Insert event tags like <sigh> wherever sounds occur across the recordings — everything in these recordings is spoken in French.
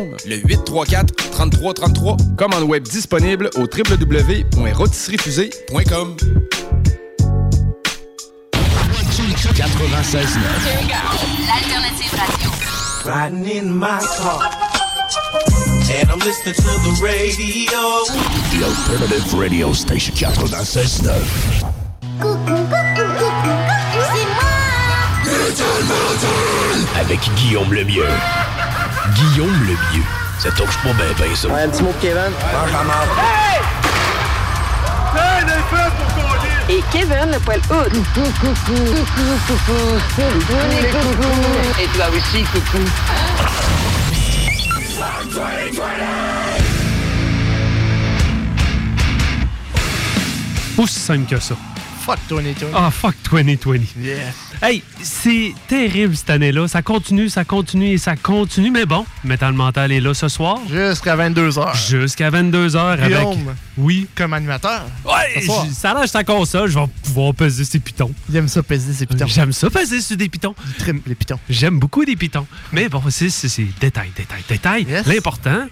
Le 834-3333. Commande web disponible au www.rotisseriefusée.com. 96 L'alternative radio. Riding in my car. And I'm listening to the radio. The Alternative Radio Station 96 Avec Guillaume Lemieux. Guillaume Lemieux. Ça touche pas bien, ben ça. un petit mot de Kevin. Hey! Et Kevin, le poil hood. Et toi aussi, coucou. Aussi simple que ça. Fuck 2020. Ah, fuck 2020. Yeah. Hey, c'est terrible cette année-là. Ça continue, ça continue et ça continue. Mais bon, Metal Mental est là ce soir. Jusqu'à 22h. Jusqu'à 22h avec... Guillaume. Oui. Comme animateur. Ouais, ça lâche ta console, je vais pouvoir peser ces pitons. Il aime ça peser ses pitons. J'aime ça peser sur des pitons. Les pitons. J'aime beaucoup des pitons. Mais bon, c'est détail, détail, détail. L'important,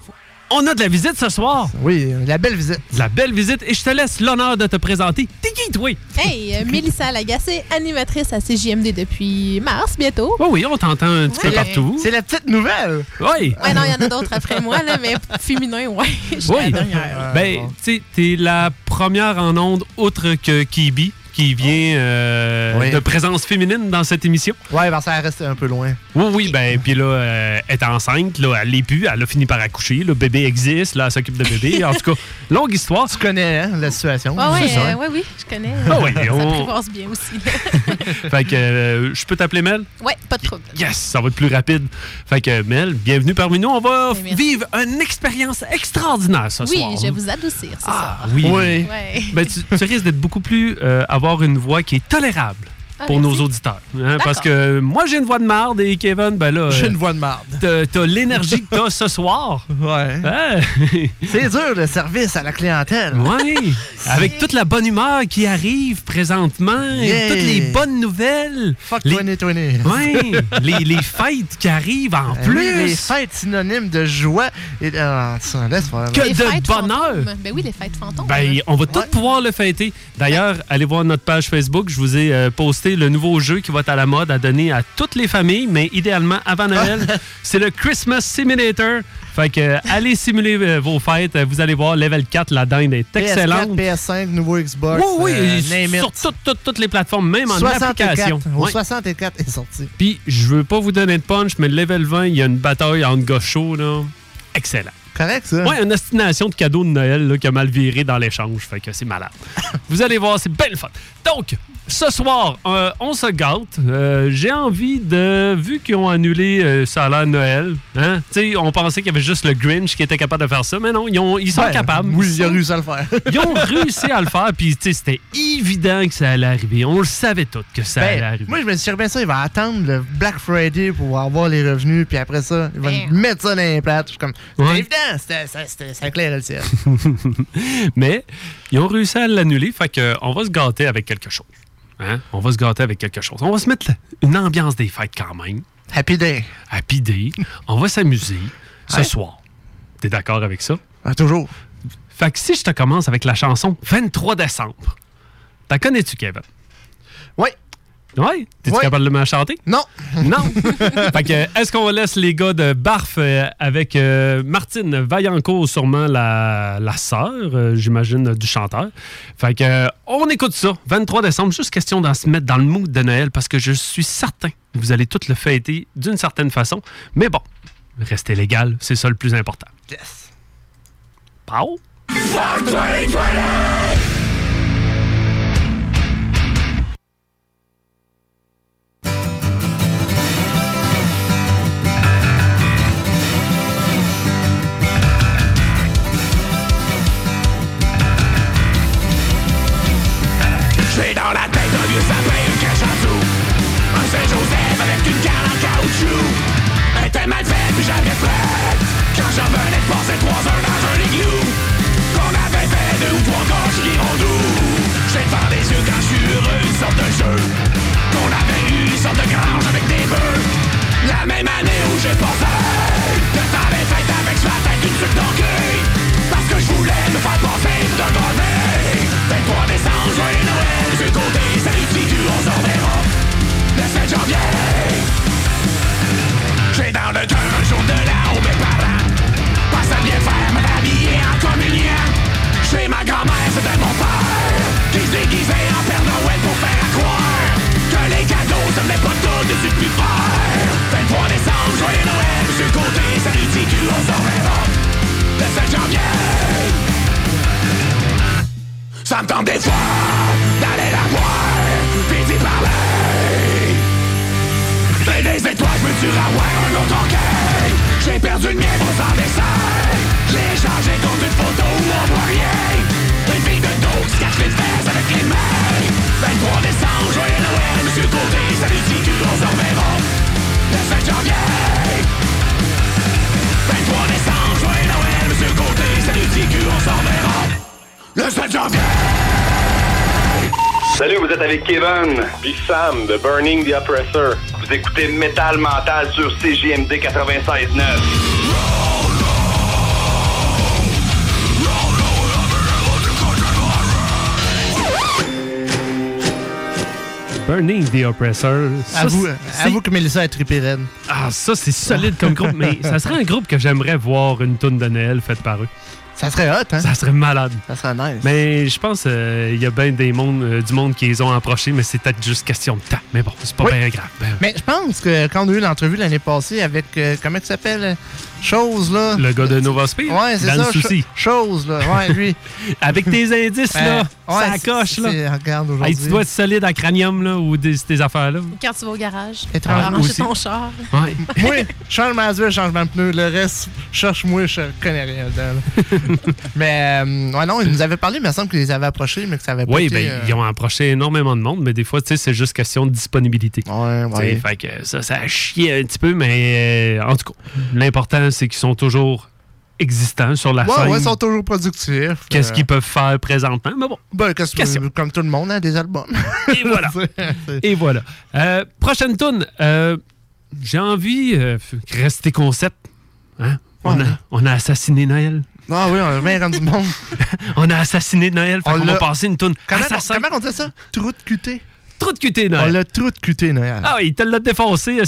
on a de la visite ce soir. Oui, la belle visite. La belle visite. Et je te laisse l'honneur de te présenter. T'es qui, toi? Hey, euh, Mélissa Lagacé, animatrice à CJMD depuis mars bientôt. Oui, oui, on t'entend un petit peu partout. C'est la petite nouvelle. Oui. Ouais, non, il y en a d'autres après moi, là, mais féminin, ouais. Je suis la Oui. dernière. Ben, tu sais, t'es la première en onde, outre que Kibi, qui vient euh, Oui. de présence féminine dans cette émission. Ouais, ben ça reste un peu loin. Oui, oui, ben, puis là, euh, elle est enceinte, là, elle l'est plus, elle a fini par accoucher, le bébé existe, là, elle s'occupe de bébé. <laughs> En tout cas, longue histoire. Tu connais hein, la situation. C'est ça. euh, ouais, oui, je connais. Ah oui, ça on- apprivoise bien aussi. <laughs> <laughs> Fait que, euh, je peux t'appeler Mel? ouais, pas de trouble. Yes, ça va être plus rapide. Fait que, Mel, bienvenue parmi nous. On va vivre une expérience extraordinaire ce Oui, soir. je vais vous adoucir, c'est ça. Oui. Oui. Ouais. Ben, tu, tu risques d'être beaucoup plus. euh, une voix qui est tolérable pour merci. nos auditeurs. hein, parce que moi, j'ai une voix de marde et Kevin, ben là. J'ai euh, une voix de marde. T'as l'énergie que t'as ce soir. Ouais. Hein? C'est dur le service à la clientèle. Oui, <laughs> avec toute la bonne humeur qui arrive présentement, et toutes les bonnes nouvelles. Fuck Les- 2020. Oui, les, les <laughs> fêtes qui arrivent en Ben plus. oui, les fêtes synonymes de joie et de... Ah, ça, laisse faire. Que Les de fêtes bonheur. fantômes. Ben oui, les fêtes fantômes. Ben, on va tous Ouais. pouvoir le fêter. D'ailleurs, allez voir notre page Facebook. Je vous ai euh, posté le nouveau jeu qui va être à la mode à donner à toutes les familles, mais idéalement avant Noël. <laughs> C'est le Christmas Simulator. Fait que euh, allez simuler euh, vos fêtes. Vous allez voir, level 4, la dinde est excellente. PS4, PS5, nouveau Xbox. Oui, oui, euh, sur toutes, les plateformes, même en 64. application. Au Ouais. 64 est sorti. Puis, je veux pas vous donner de punch, mais le level 20, il y a une bataille entre gars chauds, là. Excellent. Correct, ça? Ouais, une destination de cadeaux de Noël là, qui a mal viré dans l'échange. Fait que c'est malade. <laughs> Vous allez voir, c'est belle fun. Donc, ce soir, euh, on se gâte. Euh, J'ai envie de. Vu qu'ils ont annulé euh, l'air Noël, hein? Tu sais, on pensait qu'il y avait juste le Grinch qui était capable de faire ça, mais non, ils, ont, ils sont Ouais, capables. Oui, Ils sont- réussi à le faire. <laughs> Ils ont réussi à le faire, puis tu sais, c'était évident que ça allait arriver. On le savait tous que ça Ben, allait arriver. moi, je me suis dit, bien ça, il va attendre le Black Friday pour avoir les revenus, puis après ça, il va Ben. mettre ça dans les plates. Je suis comme, c'est Ouais. évident, c'était- ça, c'était- éclairait le ciel. <laughs> Mais ils ont réussi à l'annuler, fait que on va se gâter avec quelque chose. Hein? On va se gâter avec quelque chose. On va se mettre une ambiance des fêtes quand même. Happy Day. Happy Day. On va s'amuser ce Ouais. soir. T'es d'accord avec ça? Ah, toujours. Fait que si je te commence avec la chanson 23 décembre, t'as connais-tu, Kevin? Oui. Oui? T'es-tu Ouais. capable de me chanter? Non. <laughs> Non. fait que, est-ce qu'on laisse les gars de Barf euh, avec euh, Martine Vaillancourt, sûrement la, la sœur, euh, j'imagine, du chanteur? Fait que, euh, on écoute ça, 23 décembre, juste question d'en se mettre dans le mood de Noël parce que je suis certain que vous allez toutes le fêter d'une certaine façon. Mais bon, restez légal, c'est ça le plus important. Yes. Pau? J'ai dans la tête un vieux sapin, une cache en dessous Un Saint-Joseph avec une canne en caoutchouc. Elle était mal faite, puis j'avais prête Quand j'en venais de passer trois heures dans un igloo Qu'on avait fait deux ou trois gorges girondous J'ai devant les yeux quand je heureux, une sorte de jeu. Qu'on avait eu, une sorte de grange avec des bœufs. La même année où j'ai pensé Que faire les fêtes avec la tête une truc d'orgueil. Parce que je voulais me faire penser d'un grand 23 décembre, joyeux Noël Du côté Saint-Figu, on s'en verra. Le 5 janvier J'ai dans le cœur un jour de l'an où mes parents. Passent à bien faire me habiller en communion. Chez ma grand-mère, c'était mon père Qui se déguisait en Père Noël pour faire à croire Que les cadeaux, ça venait pas tout de plus fort 23 décembre, joyeux Noël Du côté Saint-Figu, on s'en verra. Le 5 janvier ça me tente des fois d'aller la voir, puis d'y parler. Mais des étoiles, je me suis avoir un autre orgueil. J'ai perdu le mien pour s'en dessin. J'ai échangé contre une photo où on voit. Une fille de dos qui se cache les fesses avec les mains. 23 décembre, joyeux Noël, Monsieur Côté, salut TQ, on se reverra. Le 7 janvier. 23 décembre, joyeux Noël, Monsieur Côté, salut TQ, on se. Le 7 janvier. Salut, vous êtes avec Kevin, puis Sam de Burning the Oppressor. Vous écoutez Metal Mental sur CJMD 96.9. Burning the Oppressor. Ça, Avoue, c'est- avoue que Mélissa est trippée. Ah, ça, c'est solide comme groupe, mais ça serait un groupe que j'aimerais voir une toune de Noël faite par eux. Ça serait hot, hein? Ça serait malade. Ça serait nice. Mais je pense qu'il y a bien des mondes, euh, du monde qui les ont approchés, mais c'est peut-être juste question de temps. Mais bon, c'est pas Oui. bien grave. Ben, Mais je pense que quand on a eu l'entrevue l'année passée avec, euh, comment il s'appelle? Chose, là. le gars de Nova Speed, Ouais, c'est dans ça. le souci. Cho- Chose, là. Ouais, lui. <laughs> Avec tes indices, là, Euh, ouais, ça coche, là. Regarde Hey, aujourd'hui. tu dois être solide à cranium, là, ou des, ces affaires-là. Quand tu vas au garage, tu Étrange. vas arranger Aussi. ton char. Ouais. Moi, changement d'huile, changement de pneu. Le reste, cherche-moi, je connais rien dedans. là. <laughs> mais, euh, ouais, non, ils nous avaient parlé, mais il me semble qu'ils les avaient approchés, mais que ça avait pas Oui, été... ben, euh, ils ont approché énormément de monde, mais des fois, tu sais, c'est juste question de disponibilité. Ouais, ouais. Fait que ça, ça a chié un petit peu, mais euh, en tout cas, l'important, c'est qu'ils sont toujours existants sur la Ouais, scène. ouais, ils sont toujours productifs. Qu'est-ce Euh, qu'ils peuvent faire présentement? Mais bon, Ben, que- comme tout le monde, hein, des albums. et <laughs> voilà. Et voilà. Euh, prochaine tune. euh, J'ai envie euh, rester concept. Hein? On, a, on a assassiné Noël. Ah oui, on a bien rendu du monde. <laughs> On a assassiné Noël. Fait On l'a- passer une tune. Comment, comment on dit ça? Trou de QT? Trop de QT On Noël. l'a trou de QT, Noël. Ah oui, il te l'a défoncé.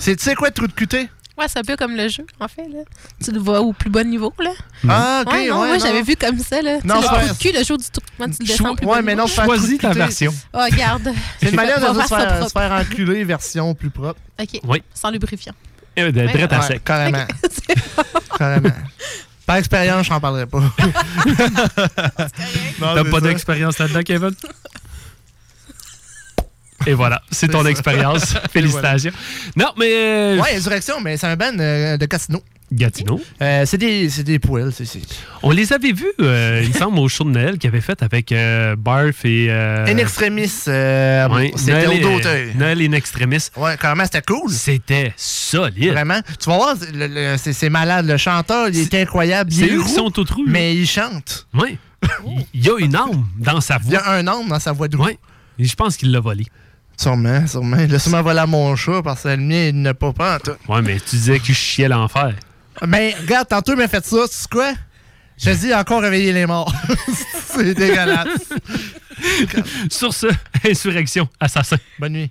c'est tu sais quoi, trou de QT? Ouais, c'est un peu comme le jeu, en fait. Là. Tu le vois au plus bas niveau. Là. Ah, ok, ouais, moi, non. j'avais vu comme ça. Là. Non, tu le trou de cul, le jour du trou. Comment tu le descends plus Ouais, mais non, Choisis de ta version. Oh, regarde. C'est une manière de, se faire faire, propre. se faire enculer version plus propre. OK. Oui. Sans lubrifiant. Euh, de- direct à Ouais, sec. carrément. <laughs> carrément. Par expérience, je n'en parlerai pas. <laughs> T'as pas d'expérience là-dedans, Kevin? Et voilà, c'est ton expérience. <laughs> Félicitations. Non, mais euh, Ouais, Insurrection, mais c'est un band euh, de Casino. Gatineau. Euh, c'est des, des poils, c'est. On les avait vus, euh, il me semble, au show de Noël qu'ils avaient fait avec euh, Barf et. In extremis, ouais, c'était Noël au D'auteuil. Noël in extremis. Ouais, carrément, c'était cool. C'était solide. Vraiment. Tu vas voir, c'est, malade. Le chanteur, il est incroyable. C'est est eux qui sont tout mais il chante. Oui. Il y a une âme dans sa Il y voix. a un homme dans sa voix de. Oui. Je pense qu'il l'a volé. Sûrement, sûrement. Il a sûrement volé à mon chat parce que le mien, il n'a pas pas en tout. Ouais, mais tu disais qu'il chiait l'enfer. Mais regarde, tantôt, il m'a fait ça. Tu sais quoi? Je dis encore réveiller les morts. <laughs> c'est dégueulasse. <laughs> Sur ce, insurrection, assassin. Bonne nuit.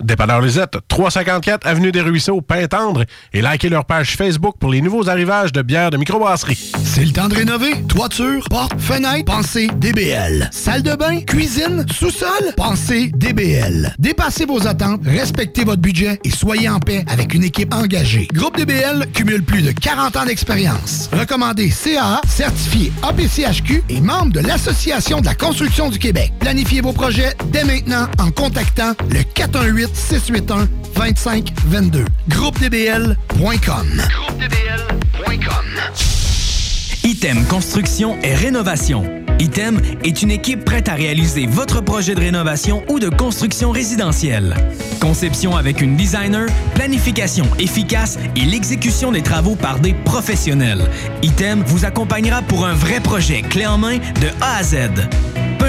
Dépanneur Lisette, 354 Avenue des Ruisseaux, Pintendre, et likez leur page Facebook pour les nouveaux arrivages de bières de microbrasserie. C'est le temps de rénover. Toiture, porte, fenêtre, pensez DBL. Salle de bain, cuisine, sous-sol, pensez DBL. Dépassez vos attentes, respectez votre budget et soyez en paix avec une équipe engagée. Groupe DBL cumule plus de 40 ans d'expérience. Recommandé CAA, certifié APCHQ et membre de l'Association de la construction du Québec. Planifiez vos projets dès maintenant en contactant le 418 681 2522. GroupeDBL.com. Item Construction et Rénovation. Item est une équipe prête à réaliser votre projet de rénovation ou de construction résidentielle. Conception avec une designer, planification efficace et l'exécution des travaux par des professionnels. Item vous accompagnera pour un vrai projet clé en main de A à Z.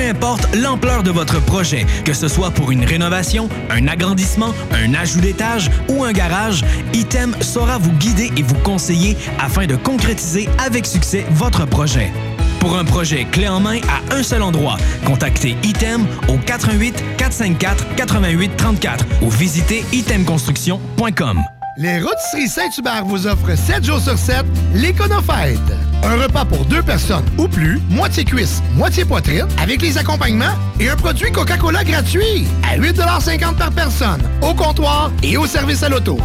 Importe l'ampleur de votre projet, que ce soit pour une rénovation, un agrandissement, un ajout d'étage ou un garage, Item saura vous guider et vous conseiller afin de concrétiser avec succès votre projet. Pour un projet clé en main à un seul endroit, contactez Item au 88 454 88 34 ou visitez itemconstruction.com. Les Rôtisseries Saint-Hubert vous offrent 7 jours sur 7 l'Éconofête. Un repas pour deux personnes ou plus, moitié cuisse, moitié poitrine, avec les accompagnements et un produit Coca-Cola gratuit à 8,50 par personne, au comptoir et au service à l'auto.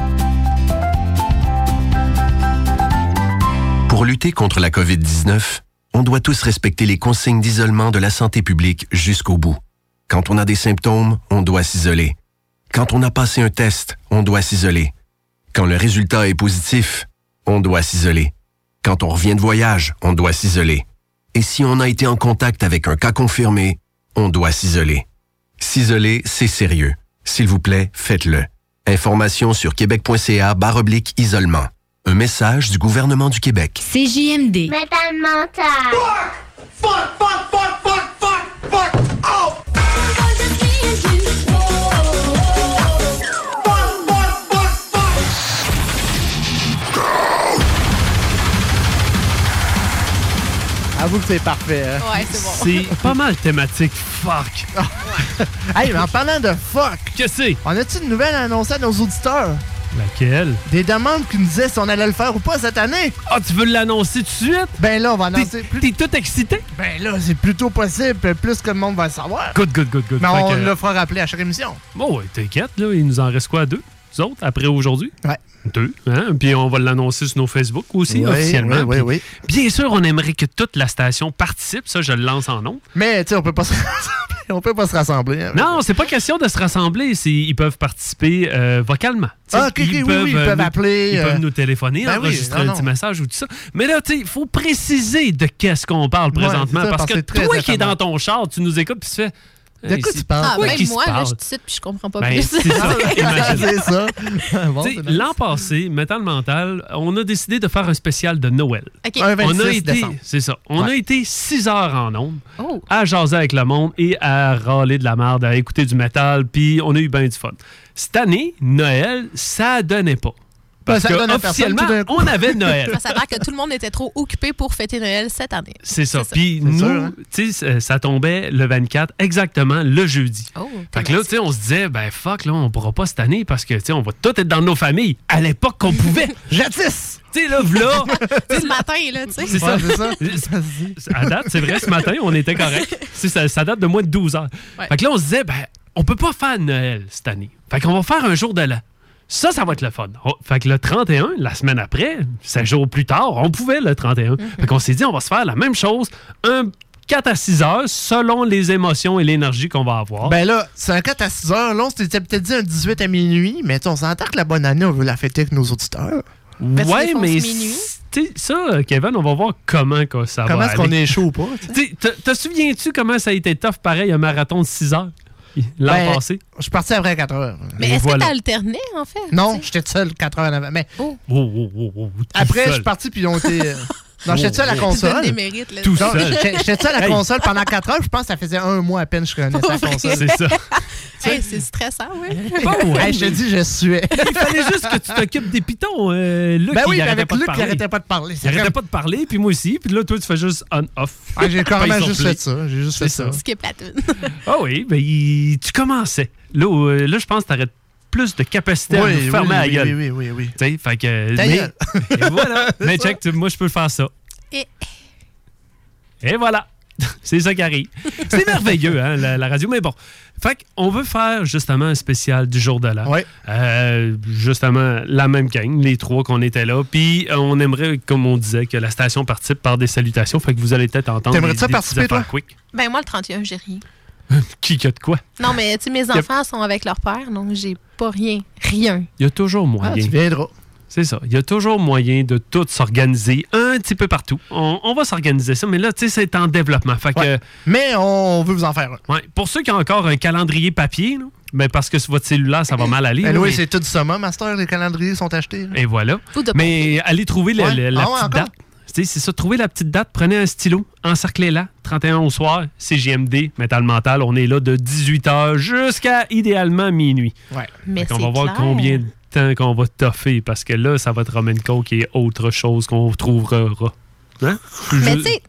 Pour lutter contre la COVID-19, on doit tous respecter les consignes d'isolement de la santé publique jusqu'au bout. Quand on a des symptômes, on doit s'isoler. Quand on a passé un test, on doit s'isoler. Quand le résultat est positif, on doit s'isoler. Quand on revient de voyage, on doit s'isoler. Et si on a été en contact avec un cas confirmé, on doit s'isoler. S'isoler, c'est sérieux. S'il vous plaît, faites-le. Information sur québec.ca barre oblique isolement. Un message du gouvernement du Québec. CJMD. Métal mental. Fuck, fuck, fuck, fuck, fuck, fuck, fuck, que c'est parfait. hein. Ouais, c'est bon. C'est pas mal thématique. Fuck. <laughs> hey, mais en parlant de fuck, que c'est? On a-tu une nouvelle à annoncer à nos auditeurs? Laquelle? Des demandes qui nous disaient si on allait le faire ou pas cette année. Ah, tu veux l'annoncer tout de suite? Ben là, on va annoncer. plus- T'es tout excité? Ben là, c'est plutôt possible, plus que le monde va le savoir. Good, good, good, good. Mais on que- le fera rappeler à chaque émission. Bon, ouais, t'inquiète, là, il nous en reste quoi, deux? Nous autres, après aujourd'hui? Ouais. Deux, hein? Puis on va l'annoncer sur nos Facebook aussi, Oui, officiellement. oui, oui, Puis Bien sûr, on aimerait que toute la station participe, ça, je le lance en nom. Mais, tu sais, on peut pas se <laughs> rassembler. On peut pas se rassembler. hein. Non, c'est pas question de se rassembler, ils peuvent participer euh, vocalement. Ah, ok, oui, oui, ils euh, peuvent nous- appeler, Ils euh, peuvent nous téléphoner, ben oui, enregistrer non, un petit non. message ou tout ça. Mais là, tu sais, il faut préciser de qu'est-ce qu'on parle Ouais, présentement. ça, parce, parce que toi qui es dans ton char, tu nous écoutes puis tu fais. De quoi tu parles? Ah, quoi même qui se moi, là, parle? je te cite puis je comprends pas Ben, plus. c'est ça, <laughs> imagine. c'est ça. <laughs> Bon, c'est nice. L'an passé, Metal Mental, on a décidé de faire un spécial de Noël. Un On 26 a été, décembre. c'est ça. On Ouais. a été six heures en ondes Oh. à jaser avec le monde et à râler de la merde, à écouter du métal, puis on a eu bien du fun. Cette année, Noël, ça donnait pas. Parce Ben, ça que officiellement, on avait Noël. Ça s'avère que tout le monde était trop occupé pour fêter Noël cette année. C'est ça. Puis nous, hein? tu sais, ça- tombait le 24, exactement le jeudi. Oh, Fait que là, tu sais, on se disait, ben fuck, là, on pourra pas cette année parce que, tu sais, on va tout être dans nos familles. À l'époque qu'on pouvait. <laughs> Jadis! Tu sais, là, v'là. <laughs> ce matin, là, tu sais. C'est ça. Ça. <laughs> À date, c'est vrai, ce matin, on était correct. Tu sais, Ça, ça date de moins de 12 heures. Ouais. Fait que là, on se disait, ben, on peut pas faire Noël cette année. Fait qu'on va faire un jour de l'an. Ça, ça va être le fun. On- fait que le 31, la semaine après, 5 jours plus tard, on pouvait le 31. Fait qu'on s'est dit, on va se faire la même chose, un 4 à 6 heures, selon les émotions et l'énergie qu'on va avoir. Ben là, c'est un 4 à 6 heures. Là, on s'était peut-être dit un 18 à minuit, mais on s'entend que la bonne année, on veut la fêter avec nos auditeurs. ouais, mais tu sais, ça, Kevin, on va voir comment que ça Comment va est-ce qu'on est chaud ou pas? <laughs> Tu sais, te- Te souviens-tu comment ça a été tough, pareil, un marathon de 6 heures? L'an Ben, passé? Je suis parti après 4 heures. Mais est-ce que t'as alterné, en fait? Non, j'étais seul 4 heures en avant. Mais Oh, oh, oh, oh, tout après, je suis parti, puis ils ont été. Non, j'étais tout seul à la console? des mérites, là. Tout seul. J'étais seul à la console pendant 4 heures? Je pense que ça faisait un mois à peine que je connaissais la console. C'est ça. <laughs> Hey, c'est stressant, oui. Pas ouais, Hey, je te dis, je suais. Il fallait juste que tu t'occupes des pitons. Euh, Luc, Ben oui, il avec pas de Luc, il parler. arrêtait pas de parler. Il arrêtait pas de parler, puis moi aussi. Puis là, toi, tu fais juste on-off. Ah, j'ai Paye sur juste fait ça. J'ai juste fait ça. Skip la tune. Ah oui, ben tu commençais. Là, euh, là je pense que t'aurais plus de capacité à Oui, nous fermer oui, la oui, gueule. oui, oui, oui, oui. Tu sais, fait que. Ta mais- gueule. <laughs> et voilà. mais check, tu- moi, je peux faire ça. Et- Et voilà. <laughs> C'est ça qui arrive. C'est merveilleux, hein, la, la radio. Mais bon. Fait qu'on veut faire justement un spécial du jour de l'an. Euh, justement, la même gang, les trois qu'on était là. Puis on aimerait, comme on disait, que la station participe par des salutations. Fait que vous allez peut-être entendre. T'aimerais des- ça des participer, toi? quick. Ben, moi, le 31, j'ai rien. <laughs> Qui a de quoi? Non, mais tu sais, mes a- enfants sont avec leur père, donc j'ai pas rien. Rien. Il y a toujours moyen. Ah, tu viendras. C'est ça. Il y a toujours moyen de tout s'organiser un petit peu partout. On, on va s'organiser ça, mais là, tu sais, c'est en développement. Fait que, Mais on veut vous en faire un. ouais, pour ceux qui ont encore un calendrier papier, là, ben parce que sur votre cellulaire, ça va mal aller. Ben oui, mais- c'est tout du summum, Master. Les calendriers sont achetés. là. Et voilà. Mais allez trouver le- Ouais. le- la Ah ouais, petite encore? date. C'est ça, trouvez la petite date, prenez un stylo, encerclez-la, 31 au soir, CGMD, Métal Mental, on est là de 18h jusqu'à idéalement minuit. Ouais. Mais on va voir combien de temps qu'on va toffer, parce que là, ça va être Roman Coke et autre chose qu'on trouvera. Hein? Mais Je- tu sais,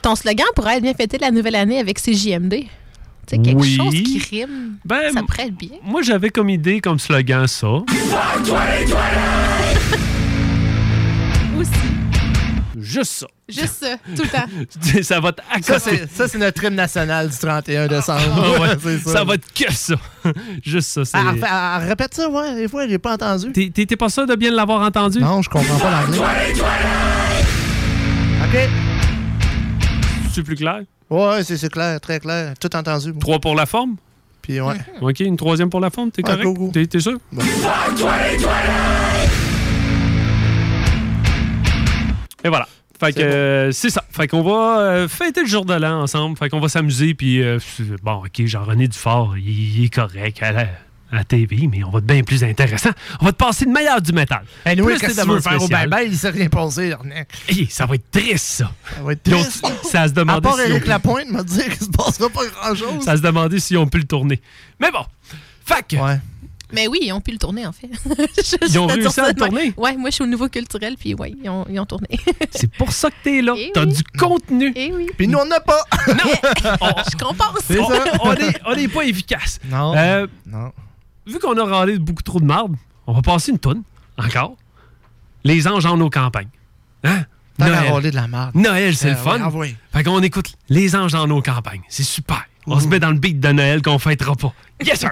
ton slogan pourrait être bien fêter la nouvelle année avec CJMD. Tu sais, quelque Oui. chose qui rime. Ben, ça pourrait être bien. Moi, j'avais comme idée, comme slogan, ça. Juste ça. Juste ça, tout le temps. <laughs> ça va être Ça, c'est ça, c'est notre hymne national du 31 décembre. Ah ouais, <laughs> ça. va être que ça. <laughs> Juste ça. c'est- Ah, refais- ah, répète ça, ouais, des fois, j'ai pas entendu. T'es- T'es t'es pas sûr de bien l'avoir entendu? Non, je comprends pas l'anglais. OK. C'est plus clair? Ouais, c'est clair, très clair. Tout entendu. moi. Trois pour la forme? Puis ouais. OK, une troisième pour la forme, t'es Ouais, correct? T'es t'es sûr? Et voilà. Fait que euh, c'est ça. Fait qu'on va euh, fêter le jour de l'an ensemble. Fait qu'on va s'amuser. Puis euh, bon, ok, Jean-René Dufort, il, il est correct à la, à la TV, mais on va être bien plus intéressant. On va te passer le meilleur du métal. Hey, nous, Plus qu'est-ce que tu veux faire au bye-bye? Il s'est rien passé. Hey, ça va être triste, ça. Ça va être Donc, triste. ça se À demandait part si Éric on- Lapointe m'a dit qu'il se passera pas grand-chose. ça se demandait si on peut le tourner. Mais bon. Fait que, Ouais. Mais oui, ils ont pu le tourner, en fait. <laughs> Ils ont réussi à ça le tourner? Ouais, moi, je suis au niveau culturel, puis ouais, ils ont, ils ont tourné. <laughs> c'est pour ça que t'es là. Eh T'as oui. du contenu. Eh oui. Puis nous, on n'a pas. <laughs> Je compense. On est, on est pas efficace. Non. Euh, Non. vu qu'on a râlé beaucoup trop de marde, on va passer une toune, encore. Les anges en nos campagnes. Hein? T'as Noël. rôlé de la merde. Noël, c'est Euh, le fun. ouais, envoie. Fait qu'on écoute Les anges dans nos campagnes. C'est super. On se met dans le beat de Noël qu'on fêtera pas. Yes, sir!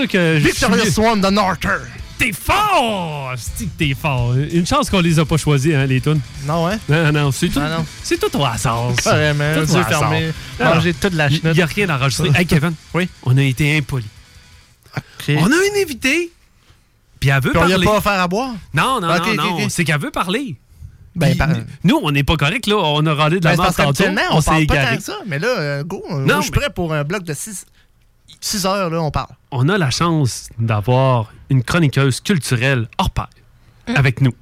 Sûr que. Victorious Swan de Northern. T'es fort! C'est que t'es fort. Une chance qu'on les a pas choisis, hein, les tunes. Non, ouais? Non, non, c'est tout. Ah, non. C'est tout au hasard. Carrément, Tout yeux hasard. fermés, manger toute la Il chenoute. n'y a rien d'enregistré. hey, Kevin. <laughs> Oui? On a été impolis. On a une invitée. Puis elle veut Puis on lui parler. a pas offert à boire? Non, non, non, non. C'est qu'elle veut parler. Ben, par- Nous, on n'est pas correct, là. On a râlé de la Ben, parce tantôt. On on s'est parle pas tant que ça. Mais là, euh, go, euh, je suis prêt pour un bloc de 6 heures, là, on parle. On a la chance d'avoir une chroniqueuse culturelle hors pair avec nous.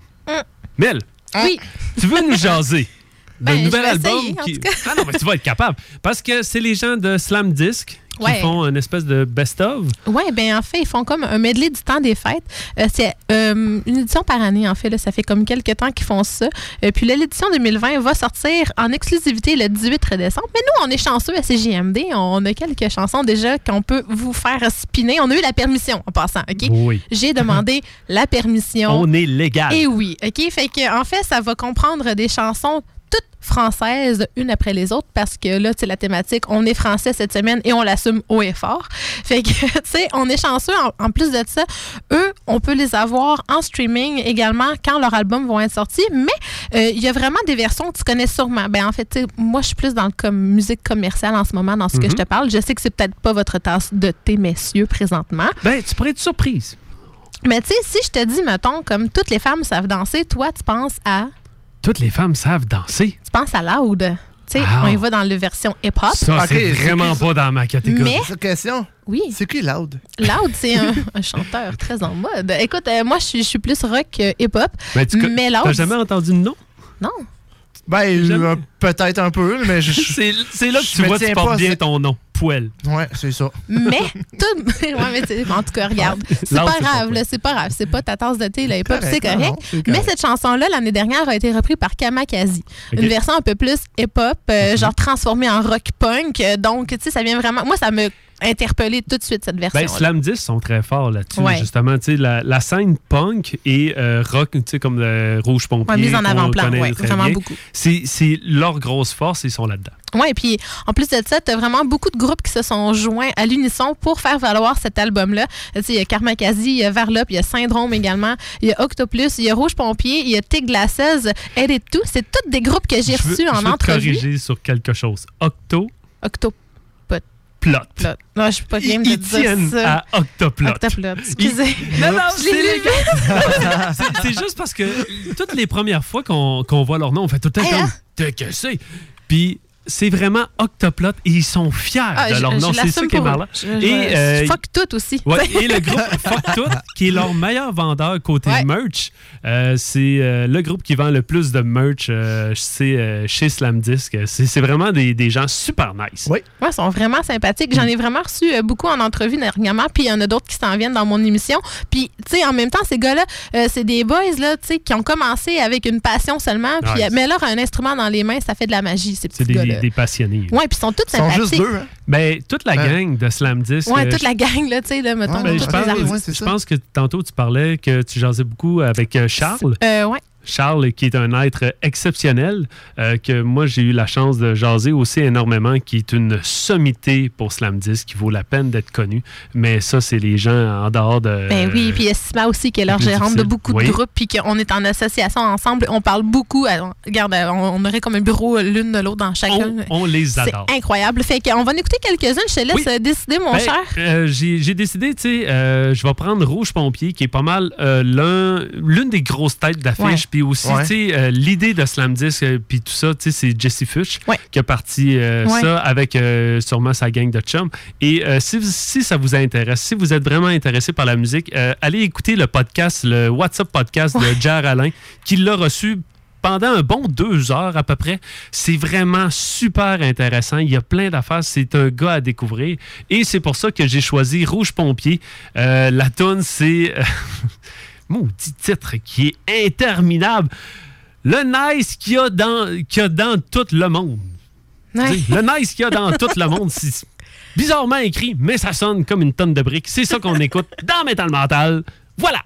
Mel, Oui. tu veux nous jaser d'un Ben, nouvel album essayer, en qui... tout cas. Ah non, mais tu vas être capable. Parce que c'est les gens de Slam Disc Ouais. font une espèce de best-of. Oui, ben en fait, ils font comme un medley du temps des fêtes. Euh, c'est euh, une édition par année, en fait. Là, ça fait comme quelques temps qu'ils font ça. Euh, puis là, l'édition 2020 va sortir en exclusivité le 18 décembre. Mais nous, on est chanceux à CJMD. On a quelques chansons déjà qu'on peut vous faire spinner. On a eu la permission en passant, OK? Oui. J'ai demandé <laughs> la permission. On est légal. Et oui, OK? Fait que, en fait, ça va comprendre des chansons toutes françaises, une après les autres, parce que là, tu sais, la thématique, on est français cette semaine et on l'assume haut et fort. <laughs> Fait que, <laughs> tu sais, on est chanceux. En, en plus de ça, eux, on peut les avoir en streaming également quand leurs albums vont être sortis, mais euh, il y a vraiment des versions que tu connais sûrement. Ben, en fait, tu sais, moi, je suis plus dans le comme musique commerciale en ce moment, dans ce que Mhm. je te parle. Je sais que c'est peut-être pas votre tasse de thé, messieurs, présentement. Ben, tu pourrais être surprise. Mais tu sais, si je te dis, mettons, comme toutes les femmes savent danser, toi, tu penses à Toutes les femmes savent danser. tu penses à Loud. Tu sais, Ah. on y va dans la version hip-hop. Ça, c'est vraiment pas dans ma catégorie. Mais- Cette question. Oui. C'est qui Loud? Loud, c'est un, <laughs> un chanteur très en mode. Écoute, euh, moi, je suis- plus rock que hip-hop. Ben, tu mais Loud. T'as jamais entendu de nom? Non. Ben, euh, peut-être un peu, mais je. <laughs> C'est c'est là que tu vois que tu portes pas, bien c'est- ton nom. Poêle. Ouais, c'est ça. Mais, <laughs> tout. ouais, mais en tout cas, regarde. C'est pas grave, c'est pas grave. C'est pas ta tasse de thé, là, hip-hop, Correct, c'est correct. non, Mais cette chanson-là, l'année dernière, a été reprise par Kamakazi. Une version un peu plus hip-hop, euh, genre transformée en rock punk. Donc, tu sais, ça vient vraiment. Moi, ça me interpellé tout de suite, cette version. Ben, Slam 10 sont très forts là-dessus, Ouais. justement. La, la scène punk et euh, rock, comme le Rouge Pompier. Ouais, mise en avant-plan, ouais, vraiment beaucoup. C'est leur grosse force, ils sont là-dedans. Oui, puis en plus de ça, tu as vraiment beaucoup de groupes qui se sont joints à l'unisson pour faire valoir cet album-là. Tu sais, Il y a Karmakazi, il y a Varlop, il y a Syndrome également, il y a Octoplus, il y a Rouge Pompier, il y a Tig Aide et tout. C'est tous des groupes que j'ai reçus en je veux te entrevue. corriger sur quelque chose. Octo, Octoplot. plot. Non, je suis pas game de ils dire tiennent ça. à Octoplot. Octoplot, excusez. <laughs> Non, non, Je l'ai c'est lu. <laughs> C'est- C'est juste parce que toutes les premières fois qu'on qu'on voit leur nom, on fait tout le temps Hey, comme hein? T'es que c'est. Puis c'est vraiment Octoplot et ils sont fiers Ah, de leur je nom. C'est ça qui est pour eux. marrant. Je- je- Et, euh, Fuck tout aussi. Ouais, <laughs> et le groupe Fuck Tout, qui est leur meilleur vendeur côté Ouais. merch, euh, c'est euh, le groupe qui vend le plus de merch euh, c'est, euh, chez Slam Disc. C'est c'est vraiment des, des gens super nice. Oui. Ouais, ils sont vraiment sympathiques. J'en ai vraiment reçu euh, beaucoup en entrevue dernièrement, puis il y en a d'autres qui s'en viennent dans mon émission. Puis, tu sais, en même temps, ces gars-là, euh, c'est des boys, là, tu sais, qui ont commencé avec une passion seulement, puis, mais leur un instrument dans les mains, ça fait de la magie, ces C'est petits gars-là. Des passionnés. Ouais, puis ils sont tous Ils sont juste deux, hein? Ben, toute la gang de Slam Disc. Ouais, euh, toute la gang, là, tu sais, là, mettons, Ben, je pense que tantôt tu parlais que tu jasais beaucoup avec euh, Charles. Euh, ouais. Charles, qui est un être exceptionnel, euh, que moi j'ai eu la chance de jaser aussi énormément, qui est une sommité pour Slam 10, qui vaut la peine d'être connu. Mais ça, c'est les gens en dehors de. Ben oui, puis il y a Sima aussi qui est leur gérante de beaucoup Oui. de groupes, puis qu'on est en association ensemble. On parle beaucoup. euh, Regarde, on, on aurait comme un bureau l'une de l'autre dans chacun. on, on les C'est adore. incroyable. Fait qu'on va en écouter quelques-uns. Je te laisse Oui. euh, décider, mon Ben, cher. euh, j'ai décidé, tu sais, je vais prendre Rouge Pompier, qui est pas mal l'un- l'une des grosses têtes d'affiche. Ouais. Puis aussi, Ouais. tu sais, euh, l'idée de Slam Disc, euh, puis tout ça, tu sais, c'est Jesse Fuchs Ouais. qui a parti euh, Ouais. ça avec euh, sûrement sa gang de chums. Et euh, si, ça vous intéresse, si vous êtes vraiment intéressé par la musique, euh, allez écouter le podcast, le WhatsApp podcast de Jar Alain, qui l'a reçu pendant un bon deux heures à peu près. C'est vraiment super intéressant. Il y a plein d'affaires. C'est un gars à découvrir. Et c'est pour ça que j'ai choisi Rouge Pompier. Euh, la tune c'est... <laughs> maudit titre qui est interminable. Le nice qu'il y a dans, qu'il y a dans tout le monde. Ouais. Le nice qu'il y a dans tout le monde, c'est bizarrement écrit, mais ça sonne comme une tonne de briques. C'est ça qu'on écoute dans Metal Mental. Voilà!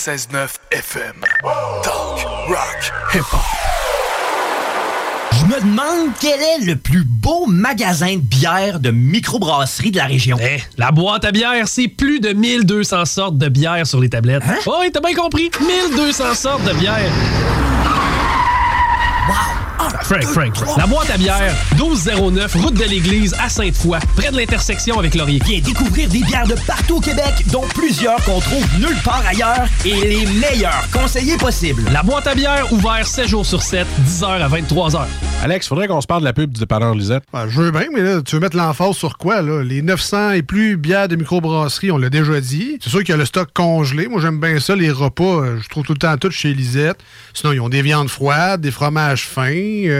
96.9 FM. Talk, rock, hip-hop. Je me demande quel est le plus beau magasin de bière de microbrasserie de la région. Eh, la boîte à bière, c'est plus de 1200 sortes de bière sur les tablettes. Hein? Oh, oui, t'as bien compris. 1200 sortes de bière. Frank, Frank, Frank. La boîte à bière, 1209, route de l'église à Sainte-Foy, près de l'intersection avec Laurier. Viens découvrir des bières de partout au Québec, dont plusieurs qu'on trouve nulle part ailleurs et les meilleurs conseillers possibles. La boîte à bière, ouvert 7 jours sur 7, 10h à 23h. Alex, faudrait qu'on se parle de la pub du dépanneur Lisette. Ben, je veux bien, mais là, tu veux mettre l'emphase sur quoi, là? Les 900 et plus bières de microbrasserie, on l'a déjà dit. C'est sûr qu'il y a le stock congelé. Moi, j'aime bien ça, les repas. euh, Je trouve tout le temps tout chez Lisette. Sinon, ils ont des viandes froides, des fromages fins, euh,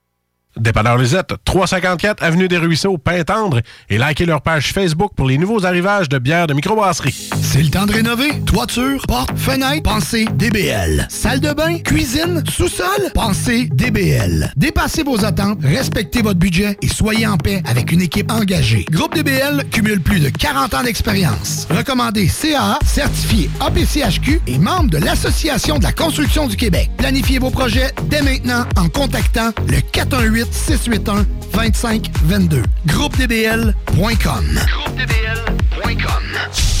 Dépanneur Lisette, 354 Avenue des Ruisseaux, Pintendre, et likez leur page Facebook pour les nouveaux arrivages de bières de microbrasserie. C'est le temps de rénover. Toiture, porte, fenêtre, pensez DBL. Salle de bain, cuisine, sous-sol, pensez DBL. Dépassez vos attentes, respectez votre budget et soyez en paix avec une équipe engagée. Groupe DBL cumule plus de 40 ans d'expérience. Recommandé CAA, certifié APCHQ et membre de l'Association de la construction du Québec. Planifiez vos projets dès maintenant en contactant le 418 681 2522. GroupeDBL.com.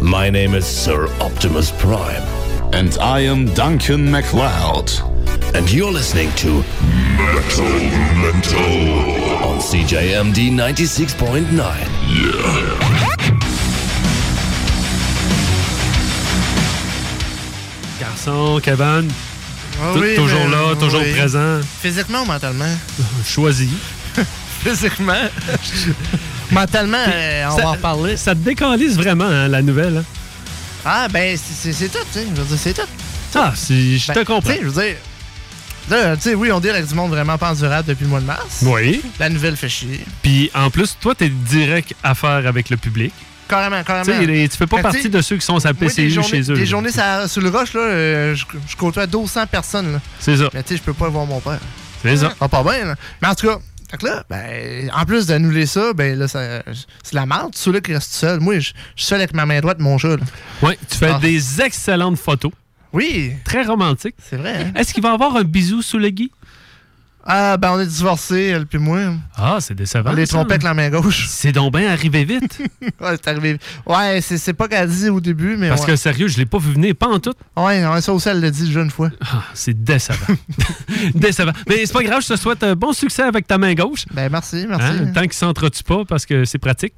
My name is Sir Optimus Prime. And I am Duncan MacLeod. And you're listening to Metal Mental on CJMD 96.9. Yeah. Garçon, Kevin. Ah Tou- oui, toujours mais- là, toujours oui. présent. Physiquement ou mentalement? <laughs> Choisi. <laughs> Physiquement. <laughs> mentalement, euh, on Ça- va en reparler. Ça te décalise vraiment, hein, la nouvelle. hein? Ah, ben, c'est- tout, tu sais. Je veux dire, c'est tout. Ah, je te Ben, comprends. Tu sais, je veux dire. Là, tu sais, oui, on dit avec du monde vraiment pas endurable depuis le mois de mars. Oui. La nouvelle fait chier. Puis en plus, toi, t'es direct à faire avec le public. Carrément, carrément. tu fais pas partie de ceux qui sont à moi, PCU journées- chez eux. Des journées ça- sur le roche, là, euh, je, je côtoie 1200 personnes. C'est ça. Mais tu sais, je peux pas voir mon père. C'est ça. Ah, pas bien, là. Mais en tout cas, fait que là, ben, en plus d'annuler ça, ben là, ça- c'est la merde. Ceux là qui restent seuls. Moi, je suis seul avec ma main droite, mon chat. là. Oui, tu fais Ah. des excellentes photos. Oui. Très romantiques. C'est vrai. hein? Est-ce qu'il va y avoir un bisou sous le gui? Ah, ben, on est divorcés, elle puis moi. Ah, c'est décevant. On les ça. trompait avec la main gauche. C'est donc bien arrivé vite. <laughs> ouais, c'est arrivé. Ouais, c'est c'est pas qu'elle dit au début, mais. Parce ouais. que sérieux, je l'ai pas vu venir, pas en tout. Ouais, ça aussi, elle l'a dit déjà une fois. Ah, c'est décevant. <laughs> décevant. Mais c'est pas grave, je te souhaite un bon succès avec ta main gauche. Ben, merci, merci. Hein, Tant qu'il s'entretue pas, parce que c'est pratique.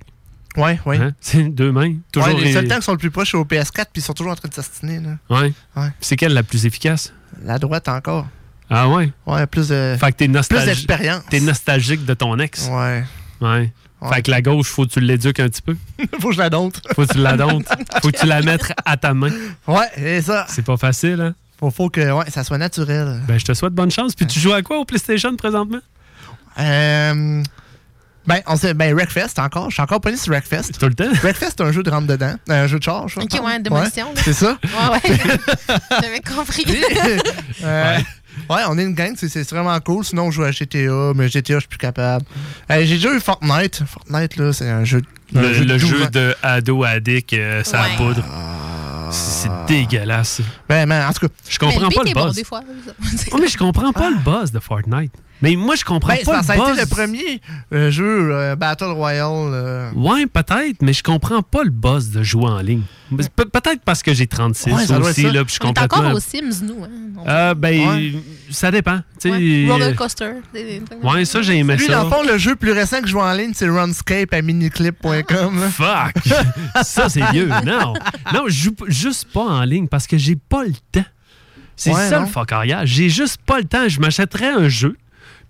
Ouais, ouais. Hein, C'est deux mains. Toujours ouais, les seuls temps qui sont le plus proches, c'est au PS4, puis ils sont toujours en train de s'astiner. là. Ouais. Ouais. C'est quelle la plus efficace? La droite encore. Ah ouais? Ouais, plus de. Fait que t'es Plus nostalgique. d'expérience. T'es nostalgique de ton ex. Ouais. Ouais. Ouais. Fait que la gauche, faut que tu l'éduques un petit peu. <laughs> Faut que je la dompte. Faut que tu la domptes. <laughs> Faut que tu la mettes à ta main. Ouais, c'est ça. C'est pas facile, hein? Faut, faut que ouais, ça soit naturel. Ben, je te souhaite bonne chance. Puis tu joues à quoi au PlayStation présentement? Euh, ben, on sait, ben, Wreckfest encore. Je suis encore pogné sur Wreckfest. Tout le temps? Wreckfest, c'est un jeu de rentre dedans. Un jeu de charge. Ok, ouais, démolition. là. C'est ça? Ouais, ouais. <laughs> J'avais compris. Euh, ouais. on est une gang, c'est- c'est vraiment cool. Sinon, on joue à GTA, mais GTA, je suis plus capable. Euh, J'ai déjà eu Fortnite. Fortnite, là, c'est un jeu, un Le, jeu le de jeu 12 ans. de ado addict, euh, ça Ouais. poudre. C'est c'est dégueulasse. Ben, mais en tout cas. Je comprends mais pas le bon buzz. des fois. Oh, mais je comprends pas le buzz de Fortnite. Mais moi, je comprends Ben, pas le ça a buzz. été le premier euh, jeu euh, Battle Royale. euh, Ouais, peut-être, mais je comprends pas le buzz de jouer en ligne. Pe- peut-être parce que j'ai 36 Ouais, ça doit aussi, être ça. là, puis je suis est encore complètement... aux Sims, nous. Hein? Euh, ben, Ouais. ça dépend. tu sais. Ouais. Roller coaster. Ouais, ça, j'ai aimé Lui, ça. dans le fond, le jeu plus récent que je joue en ligne, c'est Runscape à miniclip.com. Fuck! <laughs> ça, c'est vieux. Non. Non, je joue juste pas en ligne parce que j'ai pas le temps. C'est Ouais, ça non? le fuckariage. J'ai juste pas le temps. Je m'achèterais un jeu.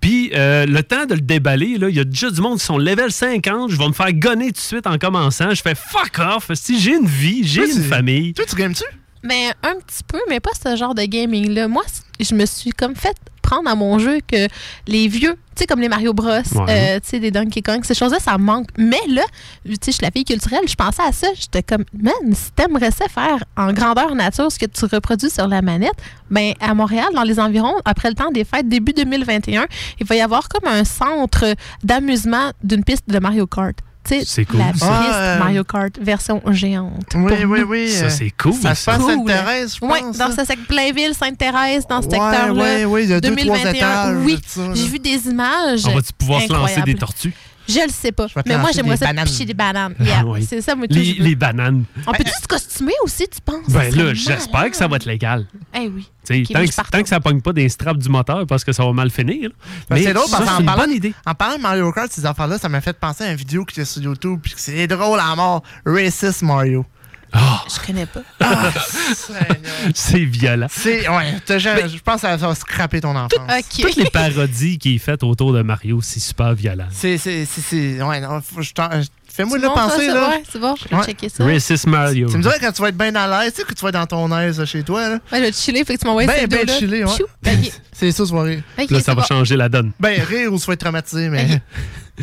Puis euh, le temps de le déballer, là, il y a déjà du monde qui sont level 50. Je vais me faire gonner tout de suite en commençant. Je fais fuck off. Si j'ai une vie, j'ai une tu- famille. Toi, tu games-tu? Mais un petit peu, mais pas ce genre de gaming-là. Moi, je me suis comme fait prendre à mon jeu que les vieux, tu sais, comme les Mario Bros, Ouais. euh, tu sais, des Donkey Kong, ces choses-là, ça me manque. Mais là, tu sais, je suis la fille culturelle, je pensais à ça, j'étais comme, man, si t'aimerais ça faire en grandeur nature ce que tu reproduis sur la manette, ben à Montréal, dans les environs, après le temps des fêtes, début 2021, il va y avoir comme un centre d'amusement d'une piste de Mario Kart. C'est cool, la piste Ah, euh, Mario Kart version géante. Oui, oui, oui. Ça, c'est cool. Ça se passe à. Sainte-Thérèse, je pense. Oui, dans ça. ce secteur Plainville, Sainte-Thérèse, dans ce Ouais, secteur-là. ouais, ouais, il y a deux, trois 2021, étages, Oui, j'ai vu des images. On va-tu pouvoir se lancer incroyables. des tortues? Je le sais pas. Mais moi, j'aimerais ça bananes. picher des bananes. Yeah, oui. C'est ça, moi, tout. Les, les bananes. On peut-tu se costumer aussi, tu penses? Ben là, j'espère que ça va être légal. Eh oui. Tant, que, tant que ça pogne pas des straps du moteur parce que ça va mal finir. Ben, Mais c'est drôle parce c'est qu'en une parlant, bonne idée. en parlant de Mario Kart, ces affaires-là, ça m'a fait penser à une vidéo qui était sur YouTube puis que c'est drôle à mort. Racist Mario. Je connais pas. Ah, Seigneur. C'est violent. C'est, ouais, je pense que ça va scraper ton enfance. Toutes les parodies qui est faites autour de Mario, c'est super violent. C'est, c'est, c'est, c'est- ouais, non, faut- je t'en- fais-moi le penser, ça, là. Ouais, c'est bon, je vais Ouais. checker ça. Racist Mario. Tu me dirais quand tu vas être bien dans l'aise, tu sais, que tu vas être dans ton aise chez toi, là. Ouais, je vais te chiller, fait que tu m'envoies Ben, cette ben vidéo-là. chiller, ouais. OK. <laughs> C'est ça, soirée. Là, ça va bon. changer la donne. Ben, rire ou se faire traumatisé, mais. <laughs>